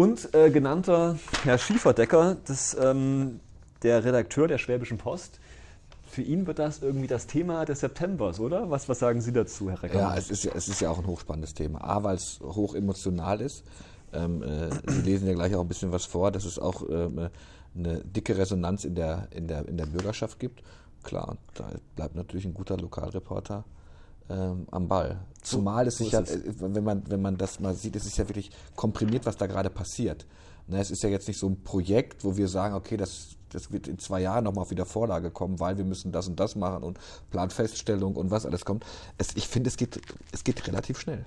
Speaker 1: Und äh, genannter Herr Schieferdecker, das, ähm, der Redakteur der Schwäbischen Post, für ihn wird das irgendwie das Thema des Septembers, oder? Was, was sagen Sie dazu, Herr Reckermann?
Speaker 2: Ja, es ist, es ist ja auch ein hochspannendes Thema. A, weil es hoch emotional ist. Ähm, äh, Sie lesen ja gleich auch ein bisschen was vor, dass es auch ähm, eine dicke Resonanz in der, in, der, in der Bürgerschaft gibt. Klar, da bleibt natürlich ein guter Lokalreporter ähm, am Ball. Zumal es sich ja. Äh, wenn man, wenn man das mal sieht, es ist ja wirklich komprimiert, was da gerade passiert. Ne, es ist ja jetzt nicht so ein Projekt, wo wir sagen, okay, das, das wird in zwei Jahren nochmal auf wieder Vorlage kommen, weil wir müssen das und das machen und Planfeststellung und was alles kommt. Es, ich finde, es geht, es geht relativ schnell.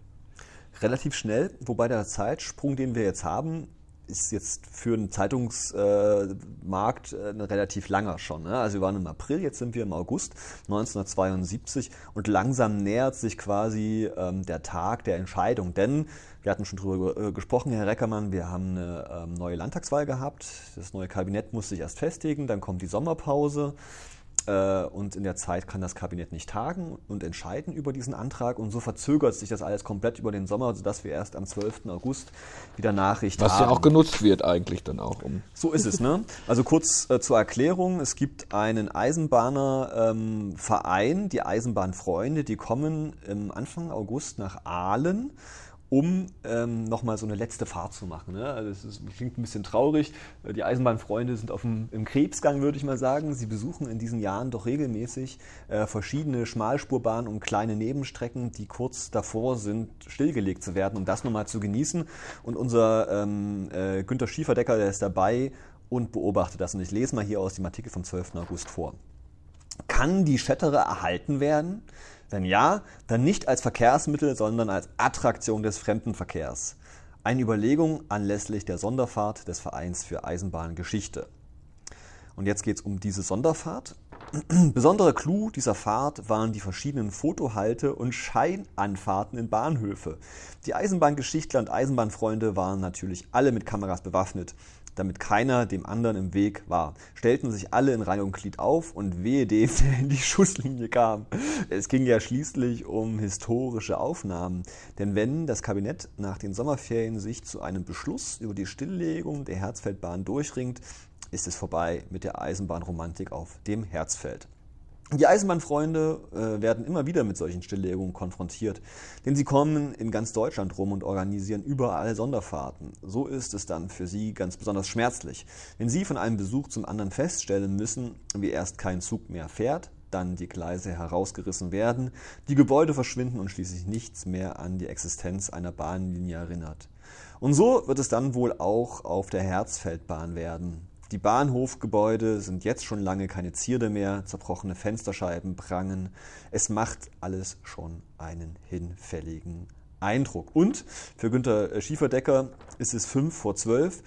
Speaker 1: Relativ schnell, wobei der Zeitsprung, den wir jetzt haben, ist jetzt für einen Zeitungsmarkt äh, relativ langer schon. Ne? Also wir waren im April, jetzt sind wir im August 1972 und langsam nähert sich quasi ähm, der Tag der Entscheidung. Denn wir hatten schon darüber äh, gesprochen, Herr Reckermann, wir haben eine ähm, neue Landtagswahl gehabt. Das neue Kabinett muss sich erst festigen, dann kommt die Sommerpause. Äh, und in der Zeit kann das Kabinett nicht tagen und entscheiden über diesen Antrag. Und so verzögert sich das alles komplett über den Sommer, sodass wir erst am 12. August wieder Nachricht
Speaker 2: Was
Speaker 1: haben.
Speaker 2: Was ja auch genutzt wird eigentlich dann auch. Um
Speaker 1: so ist es. Ne? Also kurz äh, zur Erklärung. Es gibt einen Eisenbahnerverein, ähm, die Eisenbahnfreunde, die kommen im Anfang August nach Aalen um ähm, nochmal so eine letzte Fahrt zu machen. Ne? Also es ist, klingt ein bisschen traurig. Die Eisenbahnfreunde sind auf dem, im Krebsgang, würde ich mal sagen. Sie besuchen in diesen Jahren doch regelmäßig äh, verschiedene Schmalspurbahnen und kleine Nebenstrecken, die kurz davor sind, stillgelegt zu werden, um das nochmal zu genießen. Und unser ähm, äh, Günter Schieferdecker, der ist dabei und beobachtet das. Und ich lese mal hier aus dem Artikel vom 12. August vor. Kann die Schettere erhalten werden? Wenn ja, dann nicht als Verkehrsmittel, sondern als Attraktion des Fremdenverkehrs. Eine Überlegung anlässlich der Sonderfahrt des Vereins für Eisenbahngeschichte. Und jetzt geht es um diese Sonderfahrt. <clears throat> Besonderer Clou dieser Fahrt waren die verschiedenen Fotohalte und Scheinanfahrten in Bahnhöfe. Die Eisenbahngeschichtler und Eisenbahnfreunde waren natürlich alle mit Kameras bewaffnet damit keiner dem anderen im Weg war, stellten sich alle in Reihe und Glied auf und wehe dem, <laughs> der in die Schusslinie kam. Es ging ja schließlich um historische Aufnahmen. Denn wenn das Kabinett nach den Sommerferien sich zu einem Beschluss über die Stilllegung der Herzfeldbahn durchringt, ist es vorbei mit der Eisenbahnromantik auf dem Herzfeld. Die Eisenbahnfreunde äh, werden immer wieder mit solchen Stilllegungen konfrontiert, denn sie kommen in ganz Deutschland rum und organisieren überall Sonderfahrten. So ist es dann für sie ganz besonders schmerzlich, wenn sie von einem Besuch zum anderen feststellen müssen, wie erst kein Zug mehr fährt, dann die Gleise herausgerissen werden, die Gebäude verschwinden und schließlich nichts mehr an die Existenz einer Bahnlinie erinnert. Und so wird es dann wohl auch auf der Herzfeldbahn werden. Die Bahnhofgebäude sind jetzt schon lange keine Zierde mehr, zerbrochene Fensterscheiben prangen. Es macht alles schon einen hinfälligen Eindruck. Und für Günter Schieferdecker ist es fünf vor zwölf.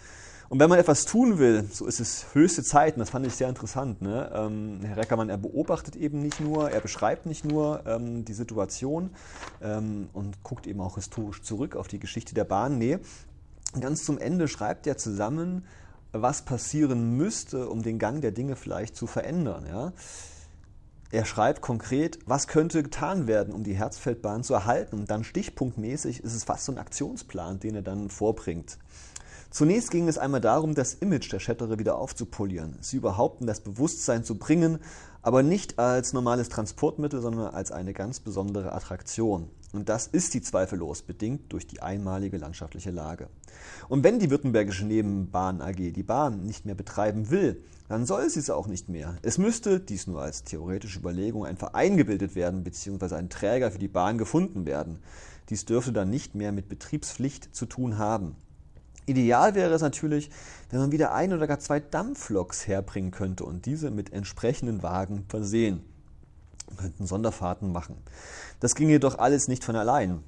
Speaker 1: Und wenn man etwas tun will, so ist es höchste Zeit, und das fand ich sehr interessant. Ne? Ähm, Herr Reckermann, er beobachtet eben nicht nur, er beschreibt nicht nur ähm, die Situation ähm, und guckt eben auch historisch zurück auf die Geschichte der Bahn. Nee, ganz zum Ende schreibt er zusammen, was passieren müsste, um den Gang der Dinge vielleicht zu verändern. Ja? Er schreibt konkret, was könnte getan werden, um die Herzfeldbahn zu erhalten. Und dann stichpunktmäßig ist es fast so ein Aktionsplan, den er dann vorbringt. Zunächst ging es einmal darum, das Image der Schettere wieder aufzupolieren, sie überhaupt in das Bewusstsein zu bringen, aber nicht als normales Transportmittel, sondern als eine ganz besondere Attraktion. Und das ist sie zweifellos, bedingt durch die einmalige landschaftliche Lage. Und wenn die Württembergische Nebenbahn AG die Bahn nicht mehr betreiben will, dann soll sie es auch nicht mehr. Es müsste, dies nur als theoretische Überlegung, ein Verein gebildet werden bzw. ein Träger für die Bahn gefunden werden. Dies dürfte dann nicht mehr mit Betriebspflicht zu tun haben. Ideal wäre es natürlich, wenn man wieder ein oder gar zwei Dampfloks herbringen könnte und diese mit entsprechenden Wagen versehen. Könnten Sonderfahrten machen. Das ging jedoch alles nicht von allein.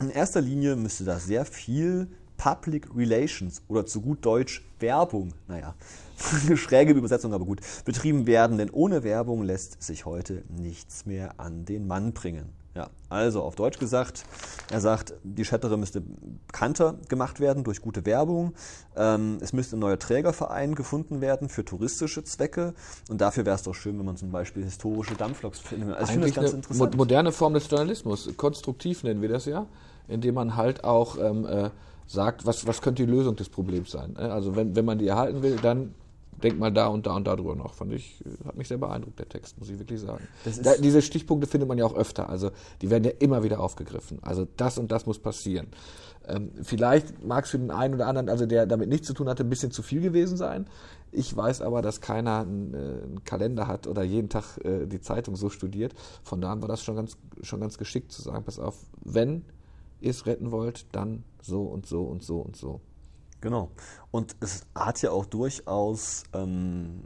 Speaker 1: In erster Linie müsste da sehr viel Public Relations oder zu gut Deutsch Werbung, naja, <laughs> schräge Übersetzung, aber gut, betrieben werden, denn ohne Werbung lässt sich heute nichts mehr an den Mann bringen. Ja, also auf Deutsch gesagt, er sagt, die Chattere müsste bekannter gemacht werden durch gute Werbung. Ähm, es müsste ein neuer Trägerverein gefunden werden für touristische Zwecke. Und dafür wäre es doch schön, wenn man zum Beispiel historische Dampfloks findet.
Speaker 2: Also ich finde das ganz interessant. Moderne Form des Journalismus, konstruktiv nennen wir das ja, indem man halt auch ähm, äh, sagt, was, was könnte die Lösung des Problems sein. Ne? Also wenn, wenn man die erhalten will, dann denk mal da und da und da drüber noch. Fand ich, hat mich sehr beeindruckt, der Text, muss ich wirklich sagen. Da, diese Stichpunkte findet man ja auch öfter. Also die werden ja immer wieder aufgegriffen. Also das und das muss passieren. Ähm, vielleicht mag es für den einen oder anderen, also der damit nichts zu tun hatte, ein bisschen zu viel gewesen sein. Ich weiß aber, dass keiner einen, äh, einen Kalender hat oder jeden Tag äh, die Zeitung so studiert. Von da an war das schon ganz, schon ganz geschickt zu sagen, pass auf, wenn ihr es retten wollt, dann so und so und so und so.
Speaker 1: Genau. Und es hat ja auch durchaus ähm,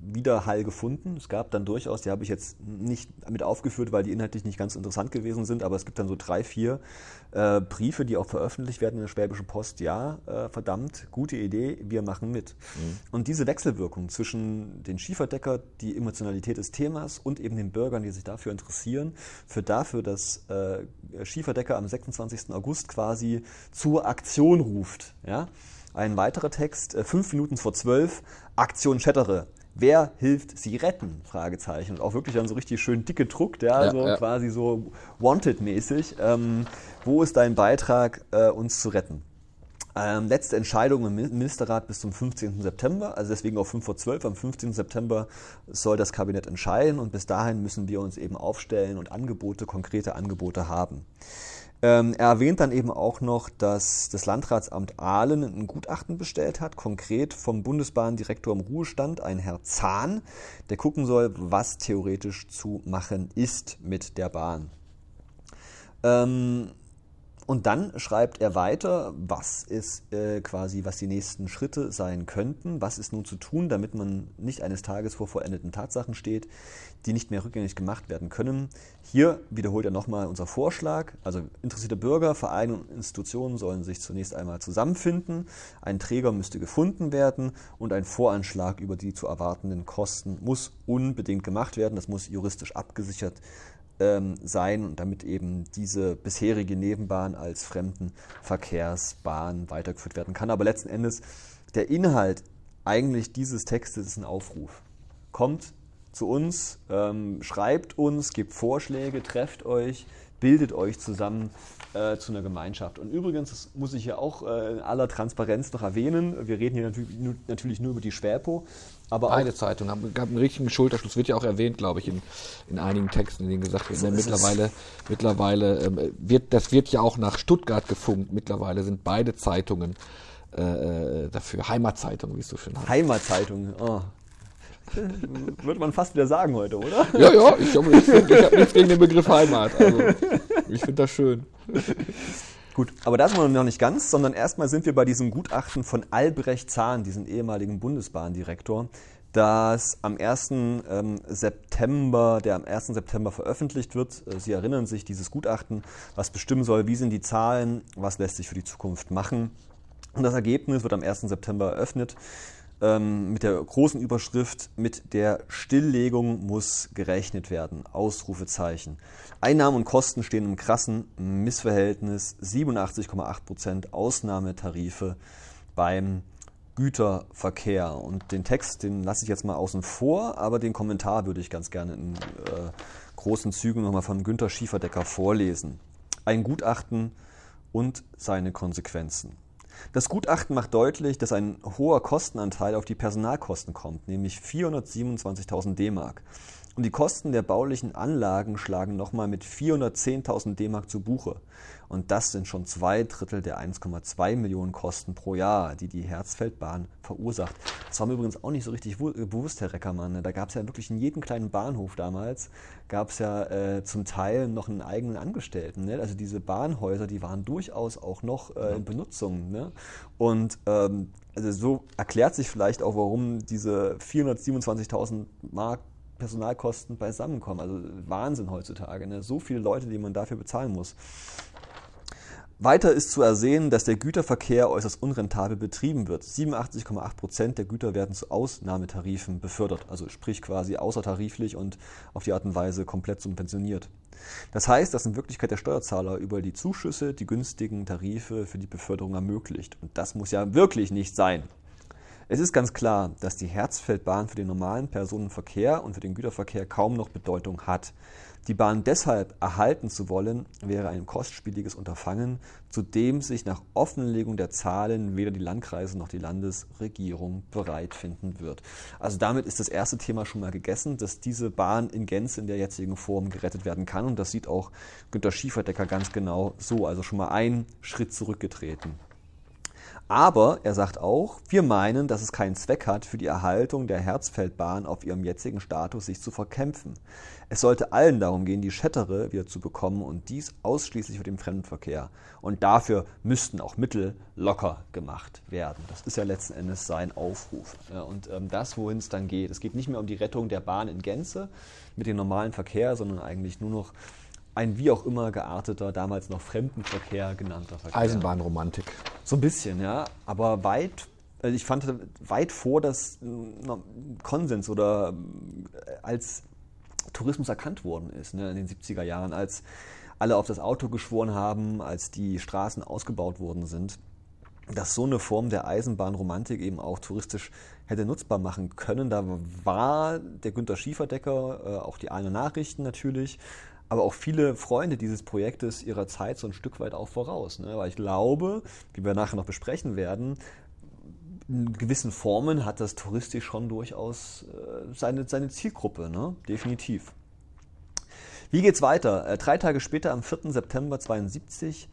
Speaker 1: Widerhall gefunden. Es gab dann durchaus, die habe ich jetzt nicht mit aufgeführt, weil die inhaltlich nicht ganz interessant gewesen sind, aber es gibt dann so drei, vier äh, Briefe, die auch veröffentlicht werden in der Schwäbischen Post. Ja, äh, verdammt, gute Idee, wir machen mit. Mhm. Und diese Wechselwirkung zwischen den Schieferdecker, die Emotionalität des Themas und eben den Bürgern, die sich dafür interessieren, führt dafür, dass äh, Schieferdecker am 26. August quasi zur Aktion ruft. Ja? Ein weiterer Text, äh, fünf Minuten vor zwölf, Aktion Chattere. Wer hilft sie retten? Fragezeichen. Und auch wirklich dann so richtig schön dick gedruckt, ja, ja, so ja. quasi so Wanted-mäßig. Ähm, wo ist dein Beitrag, äh, uns zu retten? Ähm, letzte Entscheidung im Ministerrat bis zum 15. September, also deswegen auch 5 vor 12. Am 15. September soll das Kabinett entscheiden und bis dahin müssen wir uns eben aufstellen und Angebote, konkrete Angebote haben. Ähm, er erwähnt dann eben auch noch, dass das Landratsamt Aalen ein Gutachten bestellt hat, konkret vom Bundesbahndirektor im Ruhestand, ein Herr Zahn, der gucken soll, was theoretisch zu machen ist mit der Bahn. Ähm, und dann schreibt er weiter, was ist äh, quasi, was die nächsten Schritte sein könnten, was ist nun zu tun, damit man nicht eines Tages vor vollendeten Tatsachen steht, die nicht mehr rückgängig gemacht werden können. Hier wiederholt er nochmal unser Vorschlag. Also interessierte Bürger, Vereine und Institutionen sollen sich zunächst einmal zusammenfinden. Ein Träger müsste gefunden werden und ein Voranschlag über die zu erwartenden Kosten muss unbedingt gemacht werden. Das muss juristisch abgesichert ähm, sein, damit eben diese bisherige Nebenbahn als Fremdenverkehrsbahn weitergeführt werden kann. Aber letzten Endes, der Inhalt eigentlich dieses Textes ist ein Aufruf. Kommt zu uns, ähm, schreibt uns, gebt Vorschläge, trefft euch, bildet euch zusammen äh, zu einer Gemeinschaft. Und übrigens, das muss ich ja auch äh, in aller Transparenz noch erwähnen, wir reden hier natürlich, natürlich nur über die Schwäpo, aber
Speaker 2: Beide Zeitungen haben gab einen richtigen Schulterschluss, wird ja auch erwähnt, glaube ich, in, in einigen Texten, in denen gesagt wird, so mittlerweile, mittlerweile ähm, wird, das wird ja auch nach Stuttgart gefunkt. Mittlerweile sind beide Zeitungen äh, äh dafür Heimatzeitungen, wie es so schön heißt.
Speaker 1: Heimatzeitungen, oh. <laughs> Würde man fast wieder sagen heute, oder?
Speaker 2: Ja, ja, ich, ich, ich, ich habe nichts gegen den Begriff Heimat. Also, ich finde das schön.
Speaker 1: Gut, aber da sind wir noch nicht ganz, sondern erstmal sind wir bei diesem Gutachten von Albrecht Zahn, diesem ehemaligen Bundesbahndirektor, das am 1. Ähm, September, der am 1. September veröffentlicht wird. Äh, Sie erinnern sich, dieses Gutachten, was bestimmen soll, wie sind die Zahlen, was lässt sich für die Zukunft machen. Und das Ergebnis wird am 1. September eröffnet ähm, mit der großen Überschrift mit der Stilllegung muss gerechnet werden. Ausrufezeichen. Einnahmen und Kosten stehen im krassen Missverhältnis. 87,8 Prozent Ausnahmetarife beim Güterverkehr. Und den Text, den lasse ich jetzt mal außen vor, aber den Kommentar würde ich ganz gerne in äh, großen Zügen nochmal von Günter Schieferdecker vorlesen. Ein Gutachten und seine Konsequenzen. Das Gutachten macht deutlich, dass ein hoher Kostenanteil auf die Personalkosten kommt, nämlich 427.000 D-Mark. Und die Kosten der baulichen Anlagen schlagen nochmal mit 410.000 D-Mark zu Buche. Und das sind schon zwei Drittel der 1,2 Millionen Kosten pro Jahr, die die Herzfeldbahn verursacht. Das war mir übrigens auch nicht so richtig bewusst, Herr Reckermann. Da gab es ja wirklich in jedem kleinen Bahnhof damals, gab es ja äh, zum Teil noch einen eigenen Angestellten. Ne? Also diese Bahnhäuser, die waren durchaus auch noch äh, in Benutzung. Ne? Und ähm, also so erklärt sich vielleicht auch, warum diese 427.000 Mark Personalkosten beisammenkommen. Also Wahnsinn heutzutage. Ne? So viele Leute, die man dafür bezahlen muss. Weiter ist zu ersehen, dass der Güterverkehr äußerst unrentabel betrieben wird. 87,8 Prozent der Güter werden zu Ausnahmetarifen befördert, also sprich quasi außertariflich und auf die Art und Weise komplett subventioniert. Das heißt, dass in Wirklichkeit der Steuerzahler über die Zuschüsse die günstigen Tarife für die Beförderung ermöglicht. Und das muss ja wirklich nicht sein. Es ist ganz klar, dass die Herzfeldbahn für den normalen Personenverkehr und für den Güterverkehr kaum noch Bedeutung hat. Die Bahn deshalb erhalten zu wollen, wäre ein kostspieliges Unterfangen, zu dem sich nach Offenlegung der Zahlen weder die Landkreise noch die Landesregierung bereit finden wird. Also damit ist das erste Thema schon mal gegessen, dass diese Bahn in Gänze in der jetzigen Form gerettet werden kann. Und das sieht auch Günter Schieferdecker ganz genau so. Also schon mal einen Schritt zurückgetreten. Aber er sagt auch, wir meinen, dass es keinen Zweck hat, für die Erhaltung der Herzfeldbahn auf ihrem jetzigen Status sich zu verkämpfen. Es sollte allen darum gehen, die Schettere wieder zu bekommen und dies ausschließlich für den Fremdenverkehr. Und dafür müssten auch Mittel locker gemacht werden. Das ist ja letzten Endes sein Aufruf. und ähm, das, wohin es dann geht. Es geht nicht mehr um die Rettung der Bahn in Gänze mit dem normalen Verkehr, sondern eigentlich nur noch ein wie auch immer gearteter, damals noch Fremdenverkehr genannter Verkehr.
Speaker 2: Eisenbahnromantik.
Speaker 1: So ein bisschen, ja. Aber weit, also ich fand weit vor das Konsens oder äh, als Tourismus erkannt worden ist ne, in den 70er Jahren, als alle auf das Auto geschworen haben, als die Straßen ausgebaut worden sind, dass so eine Form der Eisenbahnromantik eben auch touristisch hätte nutzbar machen können. Da war der Günter Schieferdecker, äh, auch die eine Nachrichten natürlich, aber auch viele Freunde dieses Projektes ihrer Zeit so ein Stück weit auch voraus. Ne? Weil ich glaube, wie wir nachher noch besprechen werden, in gewissen Formen hat das touristisch schon durchaus äh, seine, seine Zielgruppe, ne? definitiv. Wie geht's weiter? Äh, drei Tage später, am 4. September 72,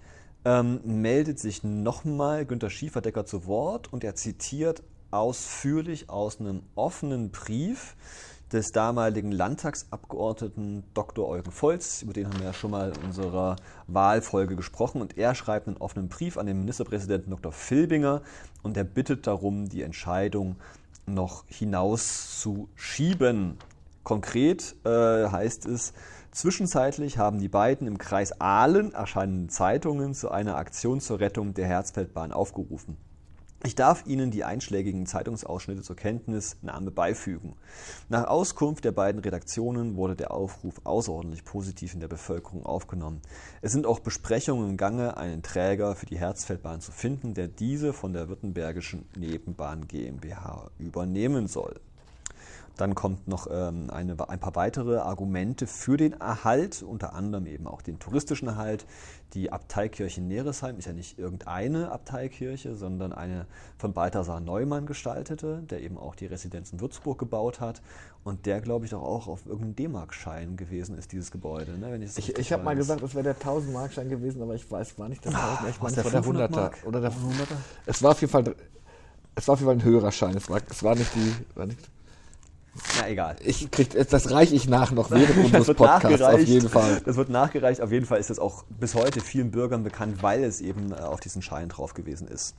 Speaker 1: ähm, meldet sich nochmal Günter Schieferdecker zu Wort und er zitiert ausführlich aus einem offenen Brief, des damaligen Landtagsabgeordneten Dr. Eugen Volz, über den haben wir ja schon mal in unserer Wahlfolge gesprochen. Und er schreibt einen offenen Brief an den Ministerpräsidenten Dr. Filbinger und er bittet darum, die Entscheidung noch hinauszuschieben. Konkret äh, heißt es, Zwischenzeitlich haben die beiden im Kreis Aalen erscheinenden Zeitungen zu einer Aktion zur Rettung der Herzfeldbahn aufgerufen. Ich darf Ihnen die einschlägigen Zeitungsausschnitte zur Kenntnisnahme beifügen. Nach Auskunft der beiden Redaktionen wurde der Aufruf außerordentlich positiv in der Bevölkerung aufgenommen. Es sind auch Besprechungen im Gange, einen Träger für die Herzfeldbahn zu finden, der diese von der Württembergischen Nebenbahn GmbH übernehmen soll. Dann kommt noch ähm, eine, ein paar weitere Argumente für den Erhalt, unter anderem eben auch den touristischen Erhalt. Die Abteikirche Neresheim ist ja nicht irgendeine Abteikirche, sondern eine von Balthasar Neumann gestaltete, der eben auch die Residenz in Würzburg gebaut hat und der, glaube ich, doch auch auf irgendeinem D-Mark-Schein gewesen ist, dieses Gebäude. Ne,
Speaker 2: ich ich, ich habe mal gesagt, es wäre der 1000-Mark-Schein gewesen, aber ich weiß, war nicht der 1000, ah, ich meine, war der 100er. Oder der 100er? Es war auf jeden Fall, es war auf jeden Fall ein höherer Schein. Es war, es war nicht die, war nicht,
Speaker 1: na egal.
Speaker 2: Ich krieg, das reiche ich nach noch während <laughs> unseres Podcasts auf jeden Fall.
Speaker 1: Das wird nachgereicht. Auf jeden Fall ist das auch bis heute vielen Bürgern bekannt, weil es eben äh, auf diesen Schein drauf gewesen ist.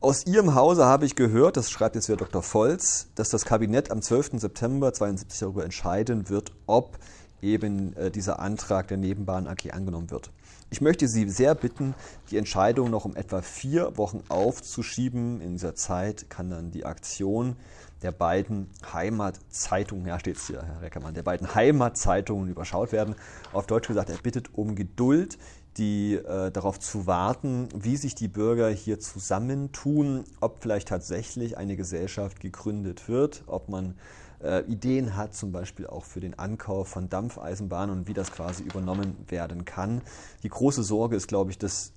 Speaker 1: Aus Ihrem Hause habe ich gehört, das schreibt jetzt wieder Dr. Volz, dass das Kabinett am 12. September 72 darüber entscheiden wird, ob eben äh, dieser Antrag der Nebenbahn AG angenommen wird. Ich möchte Sie sehr bitten, die Entscheidung noch um etwa vier Wochen aufzuschieben. In dieser Zeit kann dann die Aktion der beiden Heimatzeitungen, ja steht es hier, Herr Reckermann, der beiden Heimatzeitungen überschaut werden. Auf Deutsch gesagt, er bittet um Geduld, die äh, darauf zu warten, wie sich die Bürger hier zusammentun, ob vielleicht tatsächlich eine Gesellschaft gegründet wird, ob man äh, Ideen hat, zum Beispiel auch für den Ankauf von Dampfeisenbahnen und wie das quasi übernommen werden kann. Die große Sorge ist, glaube ich, dass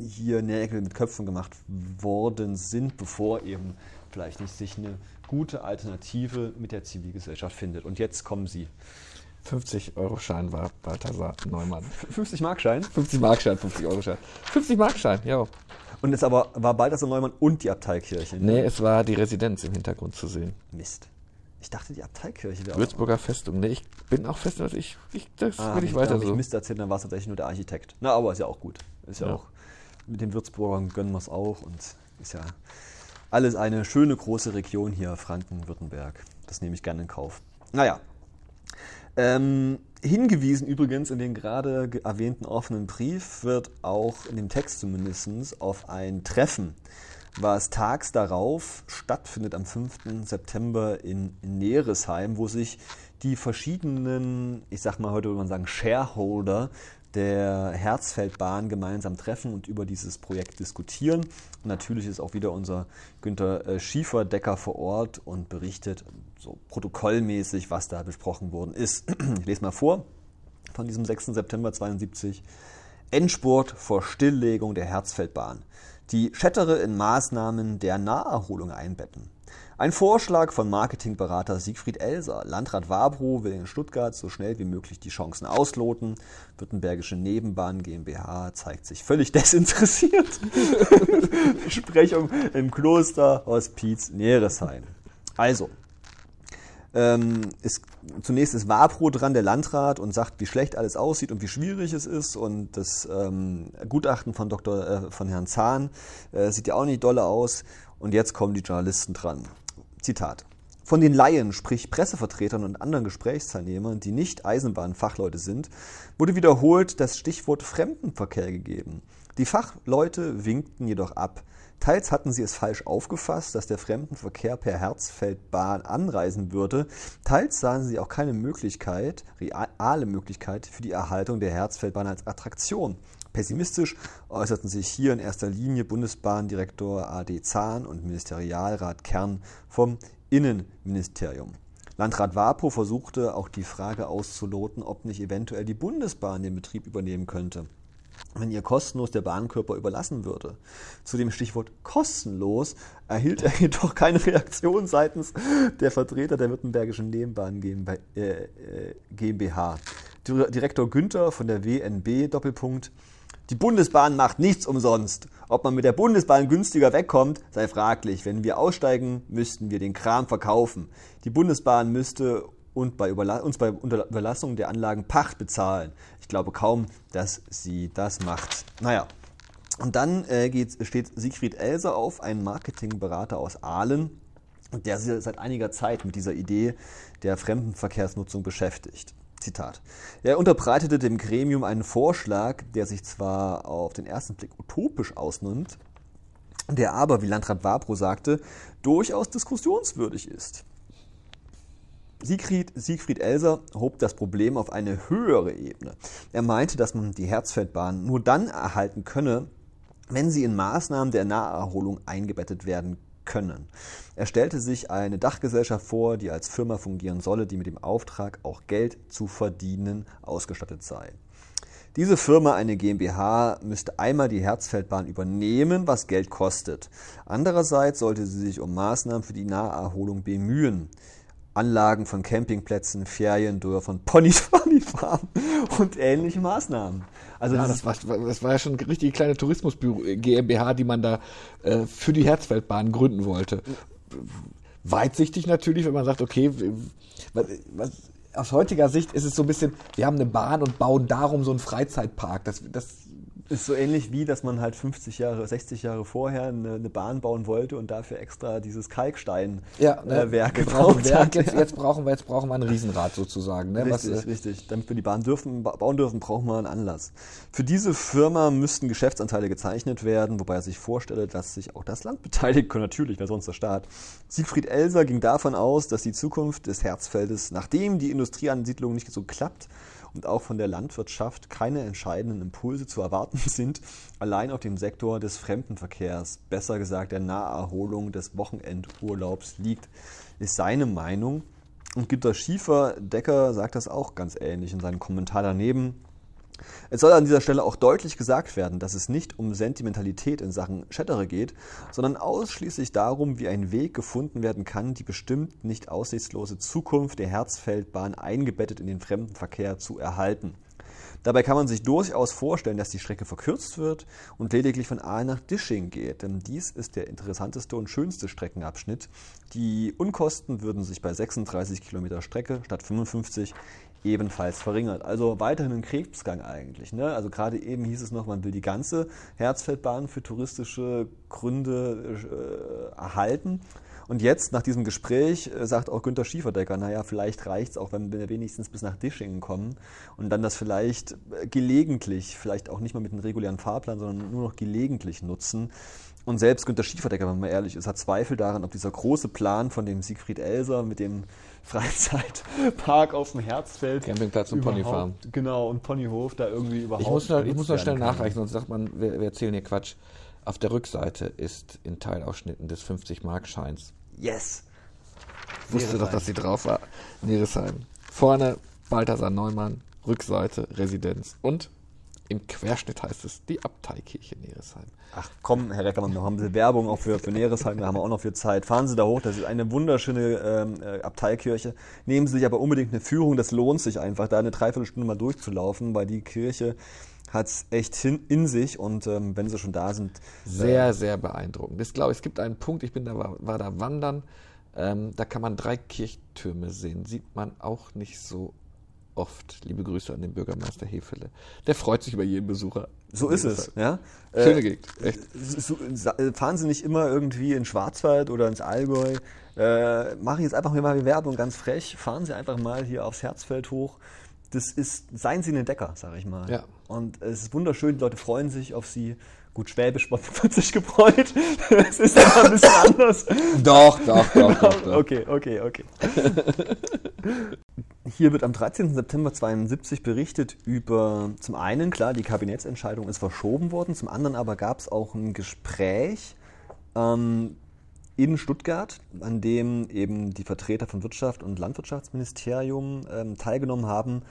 Speaker 1: hier Nägel mit Köpfen gemacht worden sind, bevor eben vielleicht nicht sich eine gute Alternative mit der Zivilgesellschaft findet. Und jetzt kommen Sie.
Speaker 2: 50 Euro Schein war Balthasar Neumann.
Speaker 1: 50 Markschein?
Speaker 2: 50 Markschein, 50 Euro Schein. 50 Markschein, ja.
Speaker 1: Und es aber war Balthasar Neumann und die Abteikirche.
Speaker 2: Ne? Nee, es war die Residenz im Hintergrund zu sehen.
Speaker 1: Mist. Ich dachte, die Abteikirche
Speaker 2: wäre Würzburger Festung. Nee, ich bin auch fest, dass ich, ich das ah, will ich weiter so.
Speaker 1: Ich Mist erzählt, dann war es tatsächlich nur der Architekt. Na, aber ist ja auch gut. Ist ja, ja. auch, mit den Würzburgern gönnen wir es auch und ist ja alles eine schöne große Region hier, Franken, Württemberg. Das nehme ich gerne in Kauf. Naja, Ähm, hingewiesen übrigens in den gerade erwähnten offenen Brief wird auch in dem Text zumindest auf ein Treffen, was tags darauf stattfindet am 5. September in Neresheim, wo sich die verschiedenen, ich sag mal heute würde man sagen, Shareholder der Herzfeldbahn gemeinsam treffen und über dieses Projekt diskutieren. Und natürlich ist auch wieder unser Günther äh, Schieferdecker vor Ort und berichtet so protokollmäßig, was da besprochen worden ist. <clears throat> Ich lese mal vor von diesem 6. September 72. Endspurt vor Stilllegung der Herzfeldbahn. Die Schettere in Maßnahmen der Naherholung einbetten. Ein Vorschlag von Marketingberater Siegfried Elser. Landrat Wabro will in Stuttgart so schnell wie möglich die Chancen ausloten. Württembergische Nebenbahn GmbH zeigt sich völlig <laughs> desinteressiert. Besprechung im Kloster Hospiz Neresheim. Also, ähm, ist, zunächst ist Wabro dran, der Landrat, und sagt, wie schlecht alles aussieht und wie schwierig es ist. Und das ähm, Gutachten von, Dr., äh, von Herrn Zahn äh, sieht ja auch nicht dolle aus. Und jetzt kommen die Journalisten dran. Zitat. Von den Laien, sprich Pressevertretern und anderen Gesprächsteilnehmern, die nicht Eisenbahnfachleute sind, wurde wiederholt das Stichwort Fremdenverkehr gegeben. Die Fachleute winkten jedoch ab. Teils hatten sie es falsch aufgefasst, dass der Fremdenverkehr per Herzfeldbahn anreisen würde, teils sahen sie auch keine Möglichkeit, reale Möglichkeit für die Erhaltung der Herzfeldbahn als Attraktion. Pessimistisch äußerten sich hier in erster Linie Bundesbahndirektor AD Zahn und Ministerialrat Kern vom Innenministerium. Landrat Wapo versuchte auch die Frage auszuloten, ob nicht eventuell die Bundesbahn den Betrieb übernehmen könnte, wenn ihr kostenlos der Bahnkörper überlassen würde. Zu dem Stichwort kostenlos erhielt er <laughs> jedoch keine Reaktion seitens der Vertreter der Württembergischen Nebenbahn GmbH. Äh, äh, Direktor Günther von der WNB Doppelpunkt die Bundesbahn macht nichts umsonst. Ob man mit der Bundesbahn günstiger wegkommt, sei fraglich. Wenn wir aussteigen, müssten wir den Kram verkaufen. Die Bundesbahn müsste und bei uns bei Überlassung der Anlagen Pacht bezahlen. Ich glaube kaum, dass sie das macht. Naja. Und dann äh, geht, steht Siegfried Elser auf, ein Marketingberater aus Aalen, der sich seit einiger Zeit mit dieser Idee der Fremdenverkehrsnutzung beschäftigt. Zitat. Er unterbreitete dem Gremium einen Vorschlag, der sich zwar auf den ersten Blick utopisch ausnimmt, der aber, wie Landrat Wabro sagte, durchaus diskussionswürdig ist. Siegfried, Siegfried Elser hob das Problem auf eine höhere Ebene. Er meinte, dass man die Herzfeldbahn nur dann erhalten könne, wenn sie in Maßnahmen der Naherholung eingebettet werden können. Er stellte sich eine Dachgesellschaft vor, die als Firma fungieren solle, die mit dem Auftrag, auch Geld zu verdienen, ausgestattet sei. Diese Firma, eine GmbH, müsste einmal die Herzfeldbahn übernehmen, was Geld kostet. Andererseits sollte sie sich um Maßnahmen für die Naherholung bemühen. Anlagen von Campingplätzen, Feriendörfern, Ponyfarmen <laughs> und ähnliche Maßnahmen.
Speaker 2: Also ja, das, war, das war ja schon richtig kleine Tourismusbüro äh, GmbH, die man da äh, für die Herzfeldbahn gründen wollte. Weitsichtig natürlich, wenn man sagt, okay, was, was, aus heutiger Sicht ist es so ein bisschen, wir haben eine Bahn und bauen darum so einen Freizeitpark. Das, das
Speaker 1: ist so ähnlich wie, dass man halt 50 Jahre, 60 Jahre vorher eine, eine Bahn bauen wollte und dafür extra dieses Kalksteinwerk
Speaker 2: ja, ne, äh, gebraucht hat. Jetzt, jetzt, brauchen wir, jetzt brauchen wir ein Riesenrad sozusagen. Ne?
Speaker 1: Richtig, Was, äh, richtig. Damit wir die Bahn dürfen, bauen dürfen, brauchen wir einen Anlass. Für diese Firma müssten Geschäftsanteile gezeichnet werden, wobei er sich vorstelle, dass sich auch das Land beteiligen kann. Natürlich, wer sonst der Staat. Siegfried Elser ging davon aus, dass die Zukunft des Herzfeldes, nachdem die Industrieansiedlung nicht so klappt, und auch von der Landwirtschaft keine entscheidenden Impulse zu erwarten <laughs> sind, allein auf dem Sektor des Fremdenverkehrs, besser gesagt der Naherholung des Wochenendurlaubs liegt, ist seine Meinung. Und Günter Schiefer-Decker sagt das auch ganz ähnlich in seinem Kommentar daneben. Es soll an dieser Stelle auch deutlich gesagt werden, dass es nicht um Sentimentalität in Sachen Chattere geht, sondern ausschließlich darum, wie ein Weg gefunden werden kann, die bestimmt nicht aussichtslose Zukunft der Herzfeldbahn eingebettet in den Fremdenverkehr zu erhalten. Dabei kann man sich durchaus vorstellen, dass die Strecke verkürzt wird und lediglich von Aal nach Disching geht, denn dies ist der interessanteste und schönste Streckenabschnitt. Die Unkosten würden sich bei 36 Kilometer Strecke statt 55 ebenfalls verringert. Also weiterhin ein Krebsgang eigentlich. Ne? Also gerade eben hieß es noch, man will die ganze Herzfeldbahn für touristische Gründe äh, erhalten. Und jetzt, nach diesem Gespräch, äh, sagt auch Günter Schieferdecker, naja, vielleicht reicht es auch, wenn wir wenigstens bis nach Dischingen kommen und dann das vielleicht äh, gelegentlich, vielleicht auch nicht mal mit einem regulären Fahrplan, sondern nur noch gelegentlich nutzen. Und selbst Günter Schieferdecker, wenn man mal ehrlich ist, hat Zweifel daran, ob dieser große Plan von dem Siegfried Elser mit dem <laughs> Freizeitpark auf dem Herzfeld.
Speaker 2: Campingplatz und Ponyfarm.
Speaker 1: Genau, und Ponyhof da irgendwie überhaupt.
Speaker 2: Ich muss noch, ich muss noch schnell nachreichen, sonst sagt man, wir, wir erzählen hier Quatsch. Auf der Rückseite ist in Teilausschnitten des 50-Mark-Scheins.
Speaker 1: Yes!
Speaker 2: Ich wusste doch, dass sie drauf war. Neresheim. Vorne Balthasar Neumann, Rückseite Residenz. Und im Querschnitt heißt es die Abteikirche Neresheim.
Speaker 1: Ach komm, Herr Reckermann, wir haben ein Werbung auch für, für Neresheim, da haben wir auch noch viel Zeit. Fahren Sie da hoch, das ist eine wunderschöne ähm, äh, Abteikirche. Nehmen Sie sich aber unbedingt eine Führung, das lohnt sich einfach, da eine Dreiviertelstunde mal durchzulaufen, weil die Kirche hat es echt hin, in sich und ähm, wenn sie schon da sind.
Speaker 2: Sehr, äh, sehr beeindruckend. Ich glaube, es gibt einen Punkt, ich bin da, war, war da wandern, ähm, da kann man drei Kirchtürme sehen. Sieht man auch nicht so oft. Liebe Grüße an den Bürgermeister Hefele. Der freut sich über jeden Besucher.
Speaker 1: So ist es, ja.
Speaker 2: Schöne äh, Gegend,
Speaker 1: echt. So, fahren Sie nicht immer irgendwie in Schwarzwald oder ins Allgäu. Äh, Mache ich jetzt einfach mal Werbung, ganz frech. Fahren Sie einfach mal hier aufs Herzfeld hoch das ist, seien Sie ein Entdecker, sage ich mal.
Speaker 2: Ja.
Speaker 1: Und es ist wunderschön, die Leute freuen sich auf Sie. Gut, Schwäbisch wird sich gefreut. Das <laughs> ist aber ein bisschen anders.
Speaker 2: Doch, doch, doch, doch, doch.
Speaker 1: Okay, okay, okay. Hier wird am 13. September 72 berichtet über, zum einen, klar, die Kabinettsentscheidung ist verschoben worden, zum anderen aber gab es auch ein Gespräch ähm, in Stuttgart, an dem eben die Vertreter von Wirtschaft und Landwirtschaftsministerium ähm, teilgenommen haben.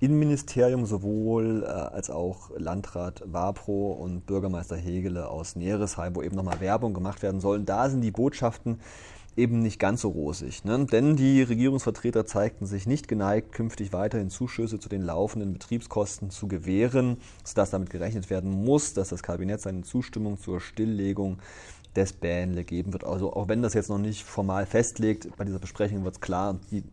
Speaker 1: Innenministerium sowohl äh, als auch Landrat Wapro und Bürgermeister Hegele aus Neresheim, wo eben nochmal Werbung gemacht werden soll. Da sind die Botschaften eben nicht ganz so rosig. Ne? Denn die Regierungsvertreter zeigten sich nicht geneigt, künftig weiterhin Zuschüsse zu den laufenden Betriebskosten zu gewähren, sodass damit gerechnet werden muss, dass das Kabinett seine Zustimmung zur Stilllegung des Bähnle geben wird. Also auch wenn das jetzt noch nicht formal festlegt, bei dieser Besprechung wird es klar, die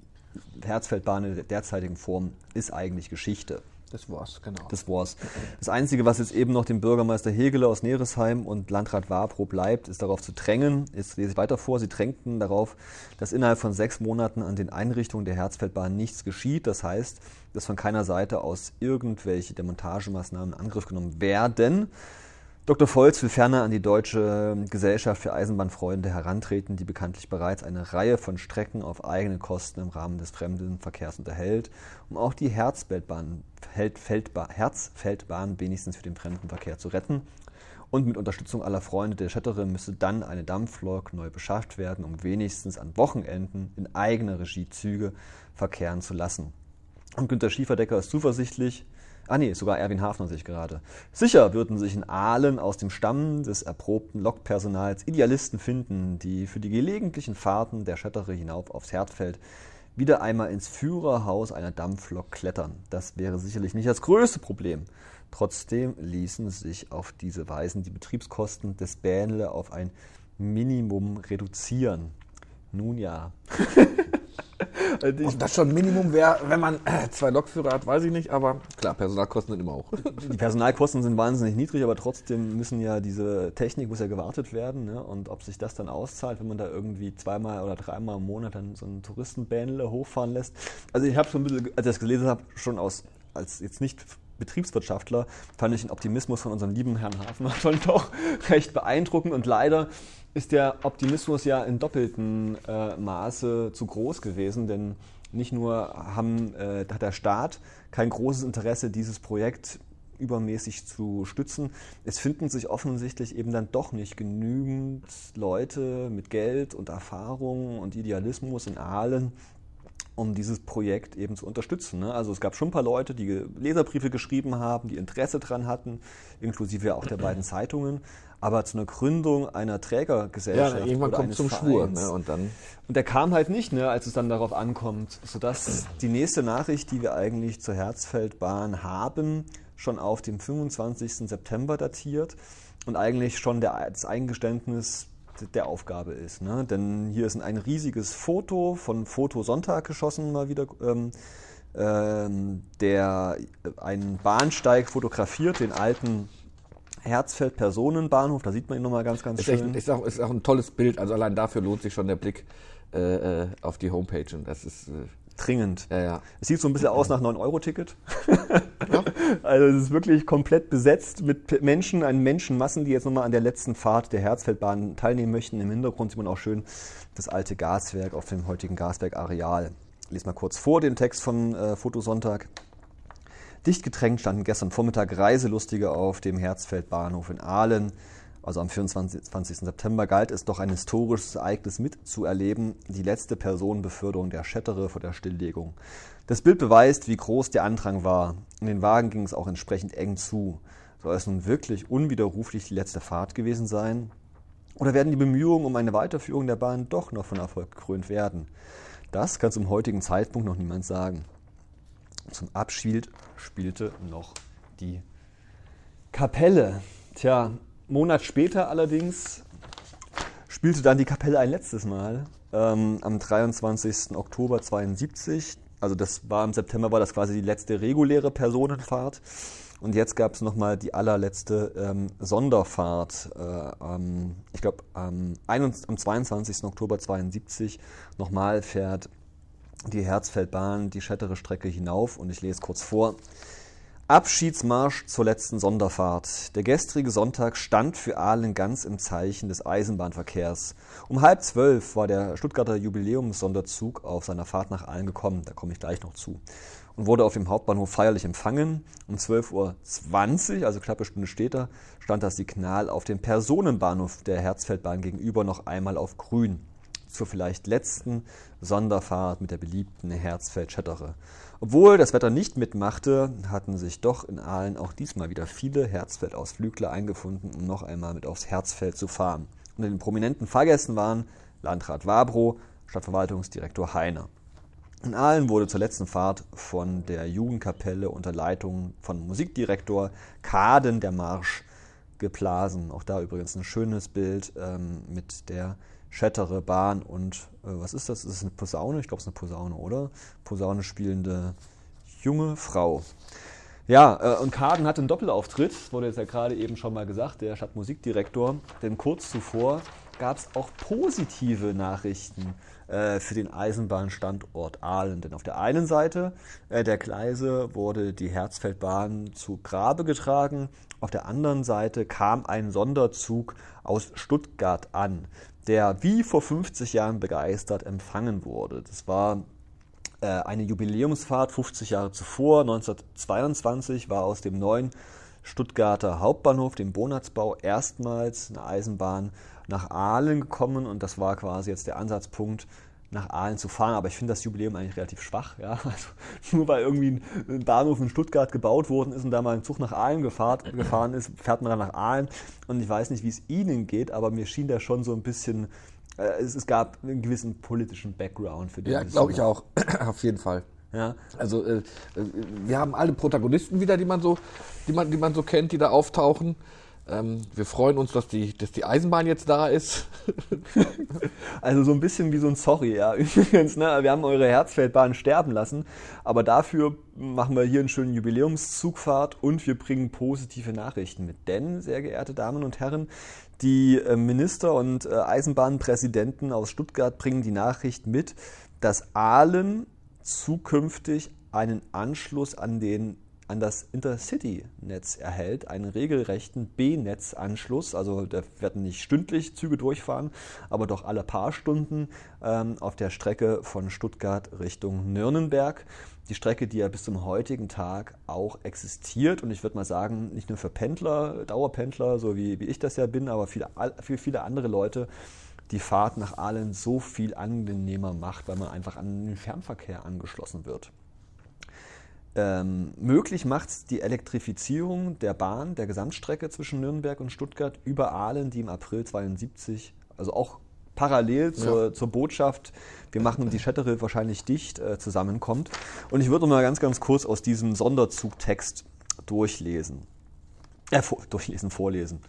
Speaker 1: Herzfeldbahn in der derzeitigen Form ist eigentlich Geschichte.
Speaker 2: Das war's, genau.
Speaker 1: Das war's. Das Einzige, was jetzt eben noch dem Bürgermeister Hegele aus Neresheim und Landrat Wapro bleibt, ist darauf zu drängen, jetzt lese ich weiter vor, sie drängten darauf, dass innerhalb von sechs Monaten an den Einrichtungen der Herzfeldbahn nichts geschieht. Das heißt, dass von keiner Seite aus irgendwelche Demontagemaßnahmen in Angriff genommen werden. Dr. Volz will ferner an die Deutsche Gesellschaft für Eisenbahnfreunde herantreten, die bekanntlich bereits eine Reihe von Strecken auf eigene Kosten im Rahmen des Fremdenverkehrs unterhält, um auch die Herzfeldbahn, Herzfeldbahn wenigstens für den Fremdenverkehr zu retten. Und mit Unterstützung aller Freunde der Schettere müsse dann eine Dampflok neu beschafft werden, um wenigstens an Wochenenden in eigener Regie Züge verkehren zu lassen. Und Günter Schieferdecker ist zuversichtlich, Ah nee, sogar Erwin Hafner sich gerade. Sicher würden sich in Aalen aus dem Stamm des erprobten Lokpersonals Idealisten finden, die für die gelegentlichen Fahrten der Schettere hinauf aufs Herdfeld wieder einmal ins Führerhaus einer Dampflok klettern. Das wäre sicherlich nicht das größte Problem. Trotzdem ließen sich auf diese Weise die Betriebskosten des Bähnle auf ein Minimum reduzieren. Nun ja. <laughs>
Speaker 2: Und das schon Minimum wäre, wenn man äh, zwei Lokführer hat, weiß ich nicht, aber klar, Personalkosten sind immer hoch.
Speaker 1: Die Personalkosten sind wahnsinnig niedrig, aber trotzdem müssen ja diese Technik muss ja gewartet werden. Ne? Und ob sich das dann auszahlt, wenn man da irgendwie zweimal oder dreimal im Monat dann so einen Touristenbändle hochfahren lässt. Also ich habe schon ein bisschen, als ich das gelesen habe, schon aus, als jetzt nicht Betriebswirtschaftler fand ich den Optimismus von unserem lieben Herrn Hafner schon <laughs> doch recht beeindruckend und leider ist der Optimismus ja in doppeltem äh, Maße zu groß gewesen, denn nicht nur haben, äh, hat der Staat kein großes Interesse, dieses Projekt übermäßig zu stützen. Es finden sich offensichtlich eben dann doch nicht genügend Leute mit Geld und Erfahrung und Idealismus in Aalen, um dieses Projekt eben zu unterstützen. Ne? Also es gab schon ein paar Leute, die Leserbriefe geschrieben haben, die Interesse daran hatten, inklusive auch der beiden <clears throat> Zeitungen. Aber zu einer Gründung einer Trägergesellschaft.
Speaker 2: Ja, irgendwann kommt zum Vereins, Schwur. Ne? Und, dann
Speaker 1: und der kam halt nicht, ne, als es dann darauf ankommt. Sodass <clears throat> die nächste Nachricht, die wir eigentlich zur Herzfeldbahn haben, schon auf dem 25. September datiert und eigentlich schon der, das Eingeständnis der Aufgabe ist. Ne? Denn hier ist ein riesiges Foto von Fotosonntag geschossen, mal wieder ähm, ähm, der einen Bahnsteig fotografiert, den alten Herzfeld-Personenbahnhof. Da sieht man ihn nochmal ganz, ganz
Speaker 2: Ist,
Speaker 1: schön.
Speaker 2: echt, ist, auch, ist auch ein tolles Bild. Also allein dafür lohnt sich schon der Blick äh, äh, auf die Homepage. Und das ist, äh,
Speaker 1: Dringend.
Speaker 2: ja, ja.
Speaker 1: Es sieht so ein bisschen aus nach 9-Euro-Ticket. <laughs> Also es ist wirklich komplett besetzt mit Menschen, an Menschenmassen, die jetzt nochmal an der letzten Fahrt der Herzfeldbahn teilnehmen möchten. Im Hintergrund sieht man auch schön das alte Gaswerk auf dem heutigen Gaswerk-Areal. Ich lese mal kurz vor den Text von äh, Fotosonntag. Dicht gedrängt standen gestern Vormittag Reiselustige auf dem Herzfeldbahnhof in Aalen. Also am 24. 20. September galt es doch ein historisches Ereignis mitzuerleben, die letzte Personenbeförderung der Schettere vor der Stilllegung. Das Bild beweist, wie groß der Andrang war. In den Wagen ging es auch entsprechend eng zu. Soll es nun wirklich unwiderruflich die letzte Fahrt gewesen sein? Oder werden die Bemühungen um eine Weiterführung der Bahn doch noch von Erfolg gekrönt werden? Das kann zum heutigen Zeitpunkt noch niemand sagen. Zum Abschied spielte noch die Kapelle. Tja, Monat später allerdings spielte dann die Kapelle ein letztes Mal. Ähm, am 23. Oktober 72. Also das war im September war das quasi die letzte reguläre Personenfahrt. Und jetzt gab es nochmal die allerletzte ähm, Sonderfahrt. Äh, am, ich glaube, am, 21 am 22. Oktober 72 nochmal fährt die Herzfeldbahn die Schettere Strecke hinauf und ich lese kurz vor. Abschiedsmarsch zur letzten Sonderfahrt. Der gestrige Sonntag stand für Aalen ganz im Zeichen des Eisenbahnverkehrs. Um halb zwölf war der Stuttgarter Jubiläumssonderzug auf seiner Fahrt nach Aalen gekommen, da komme ich gleich noch zu, und wurde auf dem Hauptbahnhof feierlich empfangen. Um 12.20 Uhr, also knappe Stunde später, stand das Signal auf dem Personenbahnhof der Herzfeldbahn gegenüber noch einmal auf grün zur vielleicht letzten Sonderfahrt mit der beliebten Herzfeld-Schettere. Obwohl das Wetter nicht mitmachte, hatten sich doch in Aalen auch diesmal wieder viele Herzfeld-Ausflügler eingefunden, um noch einmal mit aufs Herzfeld zu fahren. Unter den prominenten Fahrgästen waren Landrat Wabro, Stadtverwaltungsdirektor Heiner. In Aalen wurde zur letzten Fahrt von der Jugendkapelle unter Leitung von Musikdirektor Kaden der Marsch geblasen. Auch da übrigens ein schönes Bild ähm, mit der Schettere Bahn und äh, was ist das? Ist es eine Posaune? Ich glaube, es ist eine Posaune, oder? Posaune spielende junge Frau. Ja, äh, und Kaden hatte einen Doppelauftritt, das wurde jetzt ja gerade eben schon mal gesagt, der Stadtmusikdirektor. Denn kurz zuvor gab es auch positive Nachrichten äh, für den Eisenbahnstandort Aalen. Denn auf der einen Seite äh, der Gleise wurde die Herzfeldbahn zu Grabe getragen, auf der anderen Seite kam ein Sonderzug aus Stuttgart an, der wie vor 50 Jahren begeistert empfangen wurde. Das war äh, eine Jubiläumsfahrt 50 Jahre zuvor, 1922, war aus dem neuen Stuttgarter Hauptbahnhof, dem Bonatzbau, erstmals eine Eisenbahn nach Aalen gekommen und das war quasi jetzt der Ansatzpunkt, nach Aalen zu fahren. Aber ich finde das Jubiläum eigentlich relativ schwach. Ja? <laughs> Also nur weil irgendwie ein Bahnhof in Stuttgart gebaut worden ist und da mal ein Zug nach Aalen gefahrt, gefahren ist, fährt man dann nach Aalen. Und ich weiß nicht, wie es Ihnen geht, aber mir schien da schon so ein bisschen, äh, es, es gab einen gewissen politischen Background für
Speaker 2: Ja,
Speaker 1: dieses
Speaker 2: glaube ich auch. <clears throat> Auf jeden Fall.
Speaker 1: Ja,
Speaker 2: Also äh, äh, wir haben alle Protagonisten wieder, die man so, die man, die man so kennt, die da auftauchen. Ähm, wir freuen uns, dass die, dass die Eisenbahn jetzt da ist. <laughs>
Speaker 1: Also so ein bisschen wie so ein Sorry, ja. <laughs> Übrigens, ne, wir haben eure Herzfeldbahn sterben lassen, aber dafür machen wir hier einen schönen Jubiläumszugfahrt und wir bringen positive Nachrichten mit. Denn, sehr geehrte Damen und Herren, die äh, Minister und äh, Eisenbahnpräsidenten aus Stuttgart bringen die Nachricht mit, dass Aalen zukünftig einen Anschluss an den an das Intercity-Netz erhält, einen regelrechten B-Netz-Anschluss. Also da werden nicht stündlich Züge durchfahren, aber doch alle paar Stunden ähm, auf der Strecke von Stuttgart Richtung Nürnberg. Die Strecke, die ja bis zum heutigen Tag auch existiert und ich würde mal sagen, nicht nur für Pendler, Dauerpendler, so wie, wie ich das ja bin, aber viele, für viele andere Leute die Fahrt nach Aalen so viel angenehmer macht, weil man einfach an den Fernverkehr angeschlossen wird. Ähm, möglich macht die Elektrifizierung der Bahn, der Gesamtstrecke zwischen Nürnberg und Stuttgart über Aalen, die im April 72, also auch parallel zur,
Speaker 2: Ja.
Speaker 1: zur Botschaft, wir machen die Schettere wahrscheinlich dicht, äh, zusammenkommt. Und ich würde mal ganz, ganz kurz aus diesem Sonderzugtext durchlesen. Äh, vor, durchlesen, vorlesen.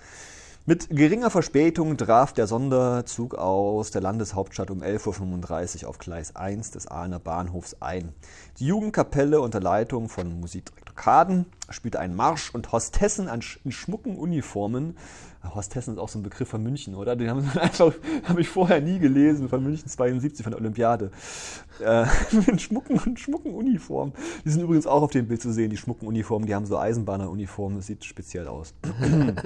Speaker 1: Mit geringer Verspätung traf der Sonderzug aus der Landeshauptstadt um 11.35 Uhr auf Gleis 1 des Ahlener Bahnhofs ein. Die Jugendkapelle unter Leitung von Musikdirektor Kaden spielte einen Marsch und Hostessen in schmucken Uniformen Hostessen ist auch so ein Begriff von München, oder? Den haben sie <laughs> einfach, habe ich vorher nie gelesen, von München 72, von der Olympiade. Äh, <laughs> mit schmucken und schmucken Uniformen. Die sind übrigens auch auf dem Bild zu sehen, die schmucken Uniformen, die haben so Eisenbahneruniformen, das sieht speziell aus.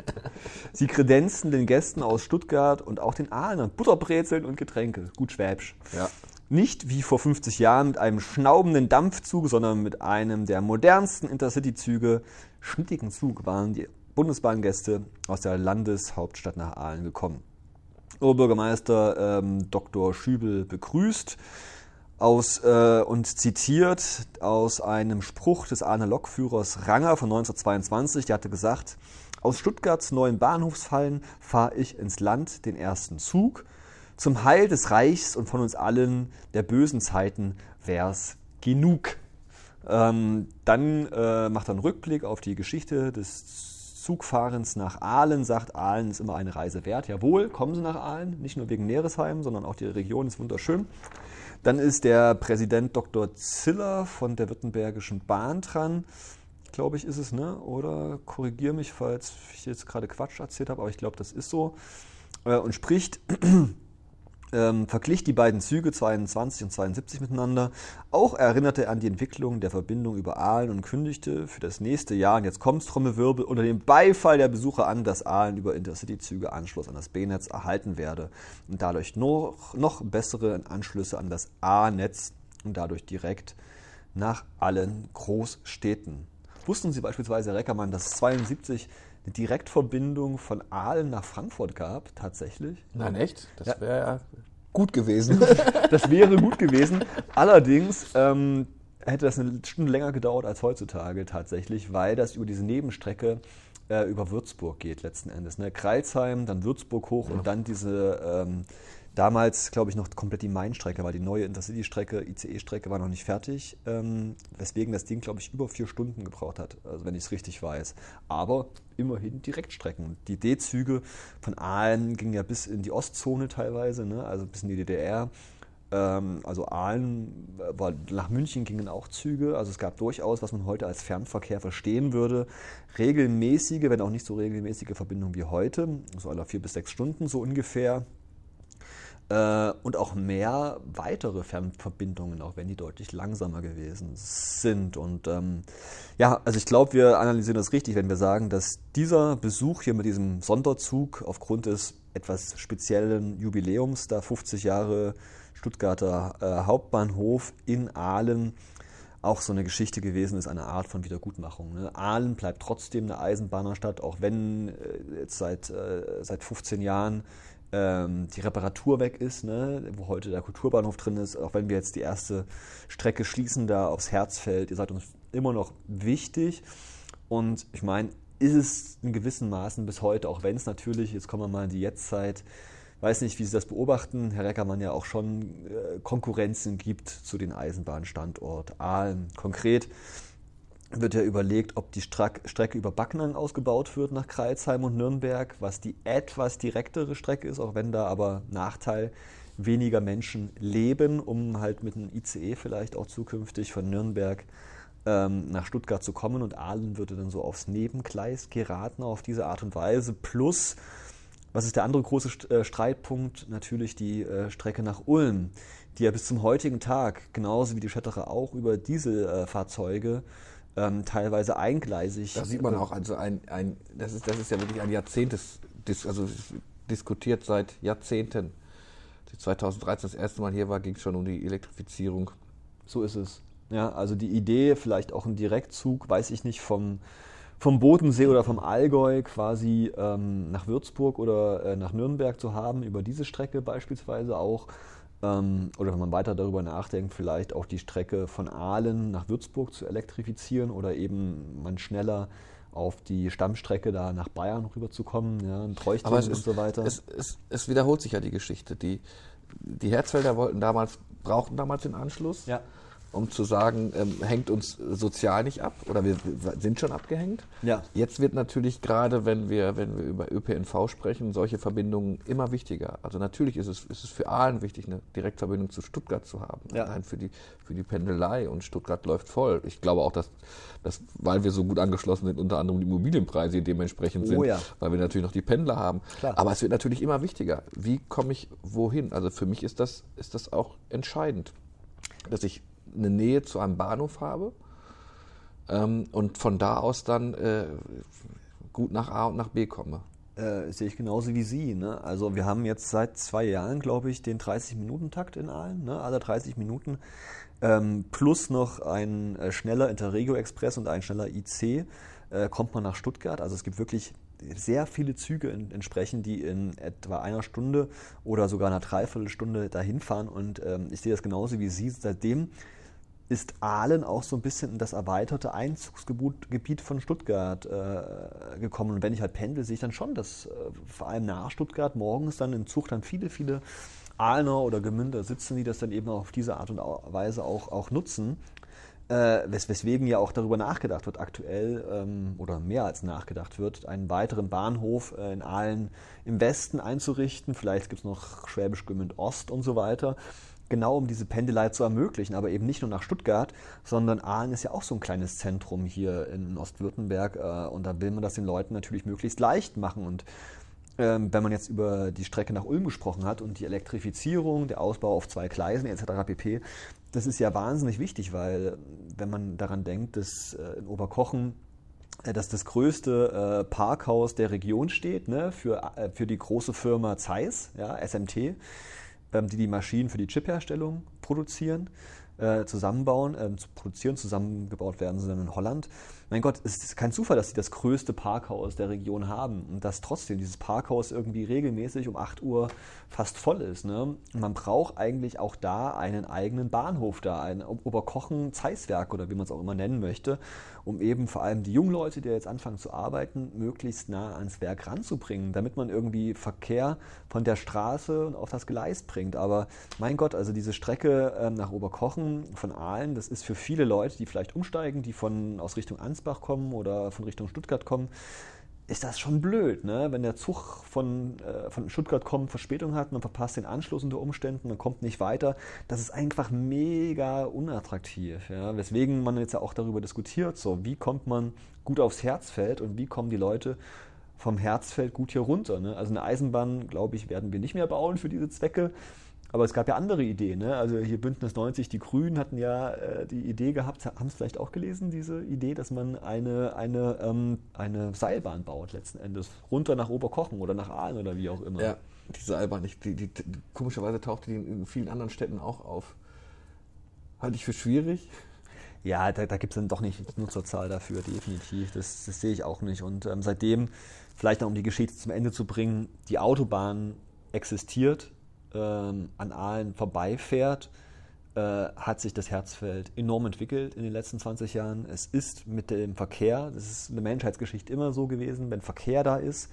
Speaker 1: <laughs> sie kredenzten den Gästen aus Stuttgart und auch den Ahlern Butterbrezeln und Getränke. Gut schwäbsch. Ja. Nicht wie vor 50 Jahren mit einem schnaubenden Dampfzug, sondern mit einem der modernsten Intercity-Züge. Schnittigen Zug waren die Bundesbahngäste aus der Landeshauptstadt nach Aalen gekommen. Oberbürgermeister ähm, Dr. Schübel begrüßt aus, äh, und zitiert aus einem Spruch des Ahner Lokführers Ranger von 1922. Der hatte gesagt, aus Stuttgarts neuen Bahnhofsfallen fahre ich ins Land den ersten Zug. Zum Heil des Reichs und von uns allen der bösen Zeiten wär's genug. Ähm, dann äh, macht er einen Rückblick auf die Geschichte des Zugfahrens nach Aalen sagt, Aalen ist immer eine Reise wert. Jawohl, kommen Sie nach Aalen, nicht nur wegen Neresheim, sondern auch die Region ist wunderschön. Dann ist der Präsident Dr. Ziller von der Württembergischen Bahn dran. Glaube ich, ist es, ne? Oder korrigiere mich, falls ich jetzt gerade Quatsch erzählt habe, aber ich glaube, das ist so. Äh, und spricht ähm, verglich die beiden Züge 22 und 72 miteinander. Auch erinnerte er an die Entwicklung der Verbindung über Aalen und kündigte für das nächste Jahr, und jetzt kommt's Trommelwirbel, unter dem Beifall der Besucher an, dass Aalen über Intercity-Züge Anschluss an das B-Netz erhalten werde und dadurch noch, noch bessere Anschlüsse an das A-Netz und dadurch direkt nach allen Großstädten. Wussten Sie beispielsweise, Herr Reckermann, dass 72 eine Direktverbindung von Aalen nach Frankfurt gab, tatsächlich.
Speaker 2: Nein, echt? Das wäre ja gut gewesen. <laughs>
Speaker 1: das wäre gut gewesen. Allerdings ähm, hätte das eine Stunde länger gedauert als heutzutage tatsächlich, weil das über diese Nebenstrecke äh, über Würzburg geht letzten Endes. Ne? Kreilsheim, dann Würzburg hoch ja. und dann diese ähm, Damals, glaube ich, noch komplett die Main-Strecke, weil die neue Intercity-Strecke, ICE-Strecke war noch nicht fertig, ähm, weswegen das Ding, glaube ich, über vier Stunden gebraucht hat, also wenn ich es richtig weiß. Aber immerhin Direktstrecken. Die D-Züge von Aalen gingen ja bis in die Ostzone teilweise, ne? also bis in die DDR. Ähm, also Aalen, äh, war, nach München gingen auch Züge, also es gab durchaus, was man heute als Fernverkehr verstehen würde, regelmäßige, wenn auch nicht so regelmäßige Verbindungen wie heute, so alle vier bis sechs Stunden so ungefähr äh, und auch mehr weitere Fernverbindungen, auch wenn die deutlich langsamer gewesen sind. Und ähm, ja, also ich glaube, wir analysieren das richtig, wenn wir sagen, dass dieser Besuch hier mit diesem Sonderzug aufgrund des etwas speziellen Jubiläums, da 50 Jahre Stuttgarter äh, Hauptbahnhof in Aalen, auch so eine Geschichte gewesen ist, eine Art von Wiedergutmachung. Ne? Aalen bleibt trotzdem eine Eisenbahnerstadt, auch wenn äh, jetzt seit, äh, seit 15 Jahren ähm, die Reparatur weg ist, ne, wo heute der Kulturbahnhof drin ist, auch wenn wir jetzt die erste Strecke schließen, da aufs Herzfeld, ihr seid uns immer noch wichtig. Und ich meine, ist es in gewissen Maßen bis heute, auch wenn es natürlich, jetzt kommen wir mal in die Jetztzeit, weiß nicht, wie Sie das beobachten, Herr Reckermann ja auch schon äh, Konkurrenzen gibt zu den Eisenbahnstandort Aalen. Konkret wird ja überlegt, ob die Strecke über Backnang ausgebaut wird nach Kreilsheim und Nürnberg, was die etwas direktere Strecke ist, auch wenn da aber Nachteil weniger Menschen leben, um halt mit einem ICE vielleicht auch zukünftig von Nürnberg ähm, nach Stuttgart zu kommen. Und Aalen würde dann so aufs Nebengleis geraten auf diese Art und Weise. Plus, was ist der andere große äh, Streitpunkt? Natürlich die äh, Strecke nach Ulm, die ja bis zum heutigen Tag, genauso wie die Schetterer auch, über Dieselfahrzeuge äh, ähm, teilweise eingleisig.
Speaker 2: Das sieht man auch. Also ein, ein, das, ist, das ist ja wirklich ein Jahrzehntes, also diskutiert seit Jahrzehnten. 2013 das erste Mal hier war, ging es schon um die Elektrifizierung.
Speaker 1: So ist es. Ja, also die Idee, vielleicht auch ein Direktzug, weiß ich nicht, vom, vom Bodensee oder vom Allgäu quasi ähm, nach Würzburg oder äh, nach Nürnberg zu haben, über diese Strecke beispielsweise auch. Ähm, oder wenn man weiter darüber nachdenkt, vielleicht auch die Strecke von Aalen nach Würzburg zu elektrifizieren oder eben man schneller auf die Stammstrecke da nach Bayern rüberzukommen, ja, ein
Speaker 2: Aber und ist, so weiter. Es, es, es, wiederholt sich ja die Geschichte. Die, die Herzfelder wollten damals, brauchten damals den Anschluss. Ja. Um zu sagen, ähm, hängt uns sozial nicht ab oder wir sind schon abgehängt.
Speaker 1: Ja.
Speaker 2: Jetzt wird natürlich gerade, wenn wir, wenn wir über ÖPNV sprechen, solche Verbindungen immer wichtiger. Also natürlich ist es, ist es für Aalen wichtig, eine Direktverbindung zu Stuttgart zu haben.
Speaker 1: Ja.
Speaker 2: Allein für die, für die Pendelei und Stuttgart läuft voll. Ich glaube auch, dass, dass, weil wir so gut angeschlossen sind, unter anderem die Immobilienpreise dementsprechend sind,
Speaker 1: Oh ja.
Speaker 2: weil wir natürlich noch die Pendler haben.
Speaker 1: Klar.
Speaker 2: Aber es wird natürlich immer wichtiger. Wie komme ich wohin? Also für mich ist das, ist das auch entscheidend, dass ich eine Nähe zu einem Bahnhof habe ähm, und von da aus dann äh, gut nach A und nach B komme.
Speaker 1: Äh, sehe ich genauso wie Sie. Ne? Also wir haben jetzt seit zwei Jahren, glaube ich, den 30-Minuten-Takt in Aalen, ne? alle 30 Minuten, ähm, plus noch ein äh, schneller Interregio-Express und ein schneller IC, äh, kommt man nach Stuttgart. Also es gibt wirklich sehr viele Züge in, entsprechend, die in etwa einer Stunde oder sogar einer Dreiviertelstunde dahin fahren. Und ähm, ich sehe das genauso wie Sie. Seitdem ist Aalen auch so ein bisschen in das erweiterte Einzugsgebiet Gebiet von Stuttgart äh, gekommen. Und wenn ich halt pendel, sehe ich dann schon, dass äh, vor allem nach Stuttgart morgens dann im Zug dann viele, viele Aalener oder Gemünder sitzen, die das dann eben auf diese Art und Weise auch, auch nutzen. Äh, wes weswegen ja auch darüber nachgedacht wird, aktuell ähm, oder mehr als nachgedacht wird, einen weiteren Bahnhof äh, in Aalen im Westen einzurichten. Vielleicht gibt es noch Schwäbisch Gmünd Ost und so weiter. Genau um diese Pendelei zu ermöglichen, aber eben nicht nur nach Stuttgart, sondern Aalen ist ja auch so ein kleines Zentrum hier in Ostwürttemberg äh, und da will man das den Leuten natürlich möglichst leicht machen und ähm, wenn man jetzt über die Strecke nach Ulm gesprochen hat und die Elektrifizierung, der Ausbau auf zwei Gleisen etc. pp., das ist ja wahnsinnig wichtig, weil wenn man daran denkt, dass äh, in Oberkochen äh, dass das größte äh, Parkhaus der Region steht, ne, für, für die große Firma Zeiss, ja, SMT, die die Maschinen für die Chipherstellung produzieren, äh, zusammenbauen, ähm, zu produzieren, zusammengebaut werden dann in Holland. Mein Gott, es ist kein Zufall, dass sie das größte Parkhaus der Region haben und dass trotzdem dieses Parkhaus irgendwie regelmäßig um 8 Uhr fast voll ist. Ne? Man braucht eigentlich auch da einen eigenen Bahnhof da, ein Oberkochen Zeisswerk oder wie man es auch immer nennen möchte, um eben vor allem die jungen Leute, die jetzt anfangen zu arbeiten, möglichst nah ans Werk ranzubringen, damit man irgendwie Verkehr von der Straße und auf das Gleis bringt. Aber mein Gott, also diese Strecke ähm, nach Oberkochen von Aalen, das ist für viele Leute, die vielleicht umsteigen, die von aus Richtung Ansbach kommen oder von Richtung Stuttgart kommen, ist das schon blöd, ne? wenn der Zug von, äh, von Stuttgart kommt, Verspätung hat, man verpasst den Anschluss unter Umständen, man kommt nicht weiter. Das ist einfach mega unattraktiv. Ja? Weswegen man jetzt ja auch darüber diskutiert, so wie kommt man gut aufs Herzfeld und wie kommen die Leute vom Herzfeld gut hier runter. Ne? Also eine Eisenbahn, glaube ich, werden wir nicht mehr bauen für diese Zwecke. Aber es gab ja andere Ideen. Ne? Also hier Bündnis 90, die Grünen hatten ja äh, die Idee gehabt, haben es vielleicht auch gelesen, diese Idee, dass man eine, eine, ähm, eine Seilbahn baut letzten Endes. Runter nach Oberkochen oder nach Aalen oder wie auch immer.
Speaker 2: Ja, diese Seilbahn, ich, die, die, die, komischerweise tauchte die in vielen anderen Städten auch auf. Halte ich für schwierig.
Speaker 1: Ja, da, da gibt es dann doch nicht die Nutzerzahl dafür, definitiv. Das, das sehe ich auch nicht. Und ähm, seitdem, vielleicht noch um die Geschichte zum Ende zu bringen, die Autobahn existiert, ähm, an Aalen vorbeifährt, äh, hat sich das Herzfeld enorm entwickelt in den letzten 20 Jahren. Es ist mit dem Verkehr, das ist in der Menschheitsgeschichte immer so gewesen, wenn Verkehr da ist,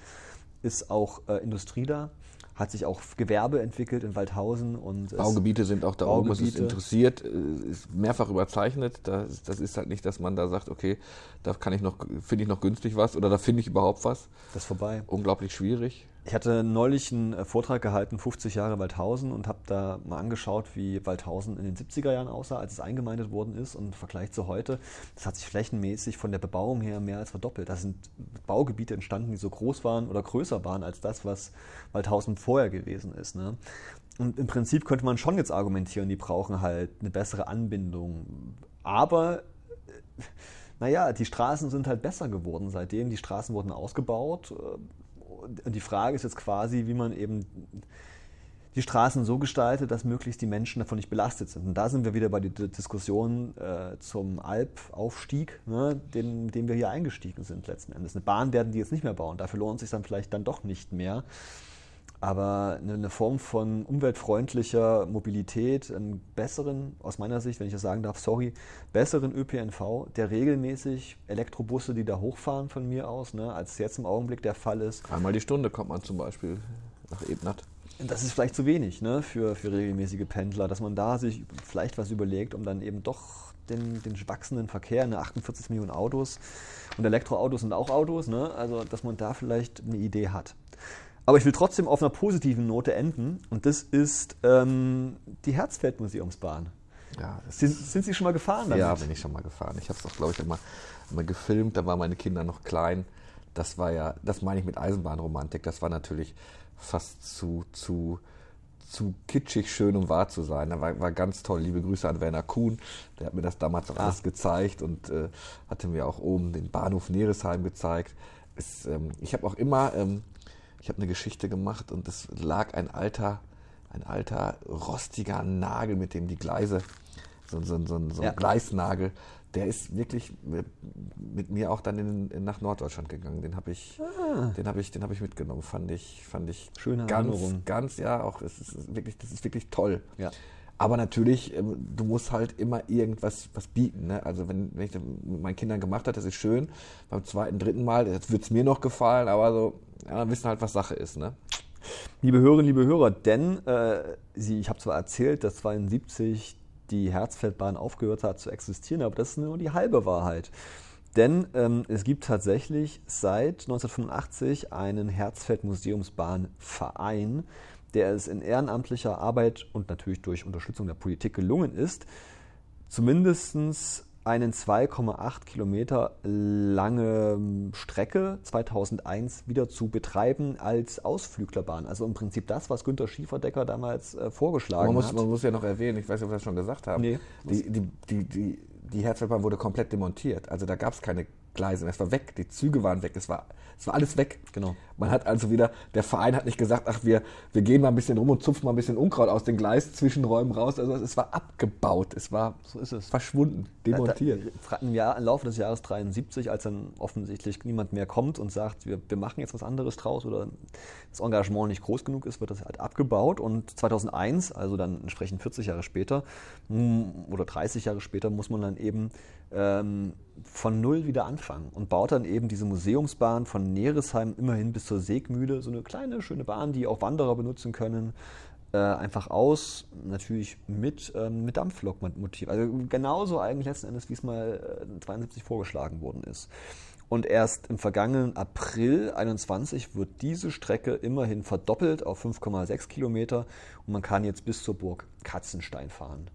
Speaker 1: ist auch äh, Industrie da, hat sich auch Gewerbe entwickelt in Waldhausen und
Speaker 2: Baugebiete sind auch da oben, es ist interessiert, äh, ist mehrfach überzeichnet. Das, das ist halt nicht, dass man da sagt, okay, da kann ich noch, finde ich noch günstig was oder da finde ich überhaupt was.
Speaker 1: das ist vorbei.
Speaker 2: Unglaublich schwierig.
Speaker 1: Ich hatte neulich einen äh, Vortrag gehalten, 50 Jahre Waldhausen, und habe da mal angeschaut, wie Waldhausen in den 70er Jahren aussah, als es eingemeindet worden ist. Und im Vergleich zu heute, das hat sich flächenmäßig von der Bebauung her mehr als verdoppelt. Da sind Baugebiete entstanden, die so groß waren oder größer waren als das, was Waldhausen vorher gewesen ist. Ne? Und im Prinzip könnte man schon jetzt argumentieren, die brauchen halt eine bessere Anbindung. Aber naja, die Straßen sind halt besser geworden seitdem. Die Straßen wurden ausgebaut. Und die Frage ist jetzt quasi, wie man eben die Straßen so gestaltet, dass möglichst die Menschen davon nicht belastet sind. Und da sind wir wieder bei der Diskussion äh, zum Alpaufstieg, ne, den, den wir hier eingestiegen sind letzten Endes. Eine Bahn werden die jetzt nicht mehr bauen. Dafür lohnt es sich dann vielleicht dann doch nicht mehr. Aber eine, eine Form von umweltfreundlicher Mobilität, einen besseren, aus meiner Sicht, wenn ich das sagen darf, sorry, besseren ÖPNV, der regelmäßig Elektrobusse, die da hochfahren von mir aus, ne, als jetzt im Augenblick der Fall ist,
Speaker 2: Einmal die Stunde kommt man zum Beispiel nach Ebnat.
Speaker 1: das ist vielleicht zu wenig ne, für, für regelmäßige Pendler, dass man da sich vielleicht was überlegt, um dann eben doch den, den wachsenden Verkehr, ne, 48 Millionen Autos und Elektroautos sind auch Autos, ne, also dass man da vielleicht eine Idee hat. Aber ich will trotzdem auf einer positiven Note enden und das ist ähm, die Herzfeld-Museumsbahn. Ja, sind, sind, Sie schon mal gefahren?
Speaker 2: Damit? Ja, bin ich schon mal gefahren. Ich habe es auch, glaube ich, immer, immer gefilmt. Da waren meine Kinder noch klein. Das war ja, das meine ich mit Eisenbahnromantik. Das war natürlich fast zu, zu, zu kitschig schön, um wahr zu sein. Da war, war ganz toll. Liebe Grüße an Werner Kuhn. Der hat mir das damals auch ah. alles gezeigt und äh, hatte mir auch oben den Bahnhof Neresheim gezeigt. Es, ähm, ich habe auch immer, ähm, ich habe eine Geschichte gemacht und es lag ein alter, ein alter rostiger Nagel, mit dem die Gleise, so, so, so, so ein ja. Gleisnagel, der ist wirklich mit mir auch dann in, in, nach Norddeutschland gegangen. Den habe ich, ah. den habe ich, den habe ich mitgenommen. Fand ich, fand ich
Speaker 1: schöne
Speaker 2: ganz,
Speaker 1: Erinnerung.
Speaker 2: ganz, ja, auch es ist wirklich, das ist wirklich toll.
Speaker 1: Ja.
Speaker 2: Aber natürlich, ähm, du musst halt immer irgendwas was bieten. Ne? Also wenn, wenn ich das mit meinen Kindern gemacht habe, das ist schön. Beim zweiten, dritten Mal, jetzt wird es mir noch gefallen, aber so, ja, wissen halt, was Sache ist. Ne?
Speaker 1: Liebe Hörerinnen, liebe Hörer, denn äh, Sie, ich habe zwar erzählt, dass 72 die Herzfeldbahn aufgehört hat zu existieren, aber das ist nur die halbe Wahrheit. Denn ähm, es gibt tatsächlich seit 1985 einen Herzfeld-Museumsbahnverein, der es in ehrenamtlicher Arbeit und natürlich durch Unterstützung der Politik gelungen ist, zumindest einen 2,8 Kilometer lange Strecke 2001 wieder zu betreiben als Ausflüglerbahn. Also im Prinzip das, was Günter Schieferdecker damals äh, vorgeschlagen
Speaker 2: man muss,
Speaker 1: hat.
Speaker 2: Man muss ja noch erwähnen, ich weiß nicht, ob wir das schon gesagt haben, nee, die, die, die, die, die Herzfeldbahn wurde komplett demontiert. Also da gab es keine Gleise. Es war weg, die Züge waren weg, es war, es war alles weg.
Speaker 1: Genau.
Speaker 2: Man hat also wieder, der Verein hat nicht gesagt, ach, wir, wir gehen mal ein bisschen rum und zupfen mal ein bisschen Unkraut aus den Gleiszwischenräumen raus. Also es war abgebaut, es war so ist es. verschwunden, demontiert.
Speaker 1: Im, Jahr, Im Laufe des Jahres 73, als dann offensichtlich niemand mehr kommt und sagt, wir, wir machen jetzt was anderes draus oder das Engagement nicht groß genug ist, wird das halt abgebaut. Und 2001, also dann entsprechend 40 Jahre später oder 30 Jahre später, muss man dann eben ähm, von null wieder anfangen und baut dann eben diese Museumsbahn von Neresheim immerhin bis zur Segmühle, so eine kleine, schöne Bahn, die auch Wanderer benutzen können, äh, einfach aus, natürlich mit, ähm, mit Dampflokmotiv. Also genauso eigentlich letzten Endes, wie es mal äh, 72 vorgeschlagen worden ist. Und erst im vergangenen April 21 wird diese Strecke immerhin verdoppelt auf 5,6 Kilometer und man kann jetzt bis zur Burg Katzenstein fahren.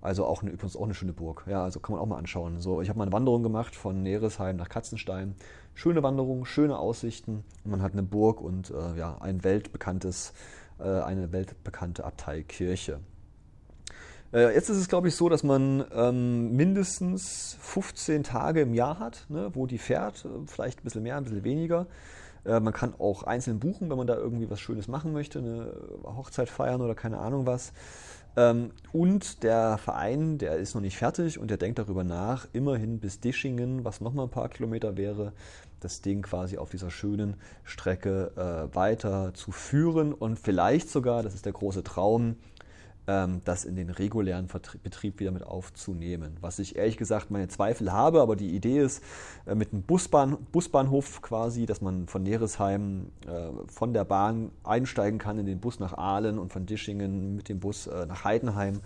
Speaker 1: Also auch eine, übrigens auch eine schöne Burg. Ja, also kann man auch mal anschauen. So, ich habe mal eine Wanderung gemacht von Neresheim nach Katzenstein. Schöne Wanderung, schöne Aussichten. Man hat eine Burg und äh, ja, ein weltbekanntes, äh, eine weltbekannte Abteikirche. Äh, jetzt ist es, glaube ich, so, dass man ähm, mindestens 15 Tage im Jahr hat, ne, wo die fährt. Vielleicht ein bisschen mehr, ein bisschen weniger. Äh, man kann auch einzeln buchen, wenn man da irgendwie was Schönes machen möchte, eine Hochzeit feiern oder keine Ahnung was. Ähm, und der Verein, der ist noch nicht fertig und der denkt darüber nach, immerhin bis Dischingen, was nochmal ein paar Kilometer wäre, das Ding quasi auf dieser schönen Strecke äh, weiter zu führen. Und vielleicht sogar, das ist der große Traum, das in den regulären Betrieb wieder mit aufzunehmen. Was ich ehrlich gesagt meine Zweifel habe, aber die Idee ist äh, mit einem Busbahn, Busbahnhof quasi, dass man von Neresheim äh, von der Bahn einsteigen kann in den Bus nach Aalen und von Dischingen mit dem Bus äh, nach Heidenheim.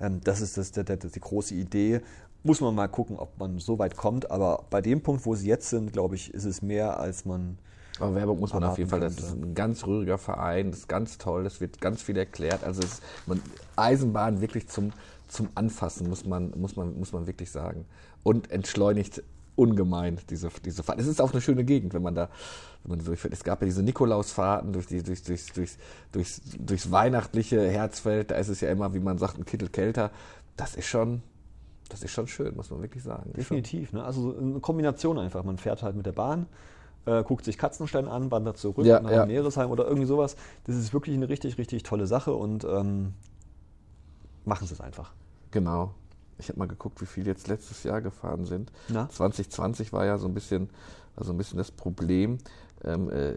Speaker 1: Ähm, das ist das, das, die große Idee muss man mal gucken, ob man so weit kommt. Aber bei dem Punkt, wo sie jetzt sind, glaube ich, ist es mehr, als man
Speaker 2: aber Werbung muss man auf jeden Fall, das ist ein ganz rühriger Verein, das ist ganz toll, es wird ganz viel erklärt. Also ist, man, Eisenbahn wirklich zum, zum Anfassen, muss man, muss, man, muss man wirklich sagen. Und entschleunigt ungemein diese, diese Fahrt. Es ist auch eine schöne Gegend, wenn man da, wenn man durchfährt. Es gab ja diese Nikolausfahrten durch die, durch, durch, durch, durchs, durchs weihnachtliche Herzfeld, da ist es ja immer, wie man sagt, ein Kittel kälter. Das ist schon, das ist schon schön, muss man wirklich sagen.
Speaker 1: Definitiv. Ne? Also eine Kombination einfach. Man fährt halt mit der Bahn, äh, guckt sich Katzenstein an, wandert zurück
Speaker 2: ja,
Speaker 1: nach
Speaker 2: ja.
Speaker 1: Meeresheim oder irgendwie sowas. Das ist wirklich eine richtig, richtig tolle Sache und ähm, machen Sie es einfach.
Speaker 2: Genau. Ich habe mal geguckt, wie viele jetzt letztes Jahr gefahren sind.
Speaker 1: Na?
Speaker 2: 2020 war ja so ein bisschen, also ein bisschen das Problem. Ähm, äh,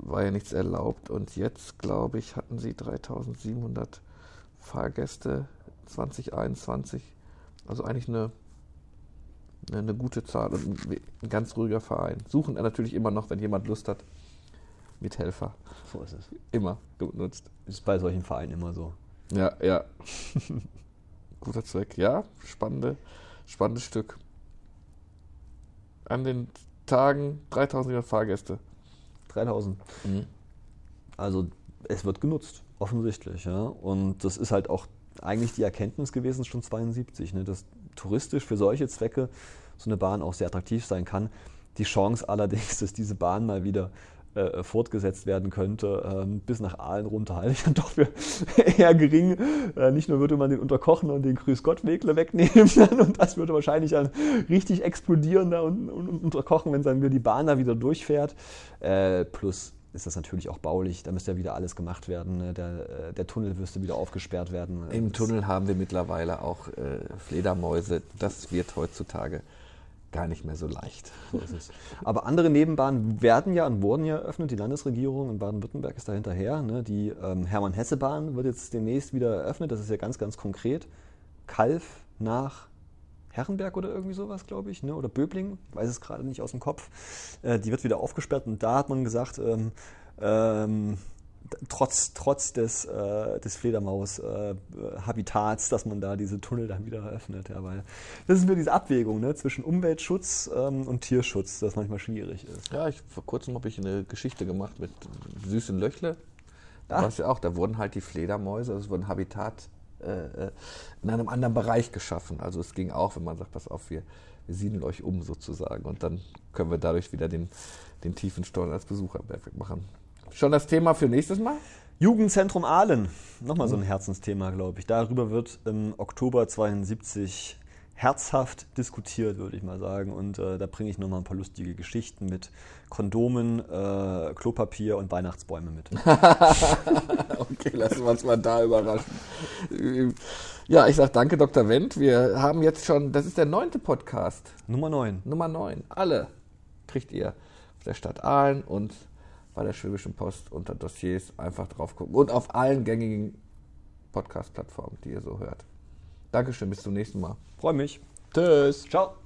Speaker 2: war ja nichts erlaubt und jetzt, glaube ich, hatten sie 3700 Fahrgäste 2021. Also eigentlich eine eine gute Zahl und ein ganz ruhiger Verein. Suchen natürlich immer noch, wenn jemand Lust hat, Mithelfer.
Speaker 1: So ist es.
Speaker 2: Immer genutzt.
Speaker 1: Ist bei solchen Vereinen immer so.
Speaker 2: Ja, ja. <laughs> Guter Zweck. Ja, spannende, spannendes Stück. An den Tagen 3000 Fahrgäste.
Speaker 1: 3000. Also es wird genutzt, offensichtlich. Ja? Und das ist halt auch eigentlich die Erkenntnis gewesen, schon 72, ne? dass touristisch für solche Zwecke so eine Bahn auch sehr attraktiv sein kann. Die Chance allerdings, <laughs> dass diese Bahn mal wieder äh, fortgesetzt werden könnte, ähm, bis nach Aalen runter, <laughs> halte ich dann doch für <laughs> eher gering. Äh, nicht nur würde man den Unterkochen und den Grüß Gott Wegle wegnehmen und das würde wahrscheinlich dann richtig explodieren da und, und, und Unterkochen, wenn dann wieder die Bahn da wieder durchfährt. Äh, plus ist das natürlich auch baulich, da müsste ja wieder alles gemacht werden. ne? Der, äh, der Tunnel müsste wieder aufgesperrt werden.
Speaker 2: Im
Speaker 1: Das-
Speaker 2: Tunnel haben wir mittlerweile auch äh, Fledermäuse. Das wird heutzutage gar nicht mehr so leicht.
Speaker 1: So ist es. Aber andere Nebenbahnen werden ja und wurden ja eröffnet. Die Landesregierung in Baden-Württemberg ist da hinterher. Ne? Die ähm, Hermann-Hesse-Bahn wird jetzt demnächst wieder eröffnet. Das ist ja ganz, ganz konkret. Kalf nach Herrenberg oder irgendwie sowas, glaube ich, ne? oder Böbling, weiß es gerade nicht aus dem Kopf. Äh, die wird wieder aufgesperrt und da hat man gesagt, ähm, ähm, trotz, trotz des, äh, des Fledermaus-Habitats, dass man da diese Tunnel dann wieder eröffnet. Ja, weil das ist mir diese Abwägung ne? zwischen Umweltschutz ähm, und Tierschutz, das manchmal schwierig ist.
Speaker 2: Ja, ich, vor kurzem habe ich eine Geschichte gemacht mit süßen Löchle. Da ja auch, da wurden halt die Fledermäuse, also es wurde ein Habitat äh, äh, in einem anderen Bereich geschaffen. Also es ging auch, wenn man sagt, pass auf, wir, wir siedeln euch um sozusagen und dann können wir dadurch wieder den, den tiefen Stollen als Besucherberg wegmachen. Schon das Thema für nächstes Mal?
Speaker 1: Jugendzentrum Aalen, nochmal so ein Herzensthema, glaube ich. Darüber wird im Oktober 72 herzhaft diskutiert, würde ich mal sagen. Und äh, da bringe ich nochmal ein paar lustige Geschichten mit Kondomen, äh, Klopapier und Weihnachtsbäume mit. <laughs>
Speaker 2: Okay, lassen wir uns mal da überraschen. Ja, ich sage danke, Dr. Wendt. Wir haben jetzt schon, das ist der neunte Podcast.
Speaker 1: Nummer 9.
Speaker 2: Nummer 9. Alle kriegt ihr auf der Stadt Aalen und bei der Schwäbischen Post unter Dossiers einfach drauf gucken. Und auf allen gängigen Podcast-Plattformen, die ihr so hört. Dankeschön, bis zum nächsten Mal.
Speaker 1: Freue mich.
Speaker 2: Tschüss.
Speaker 1: Ciao.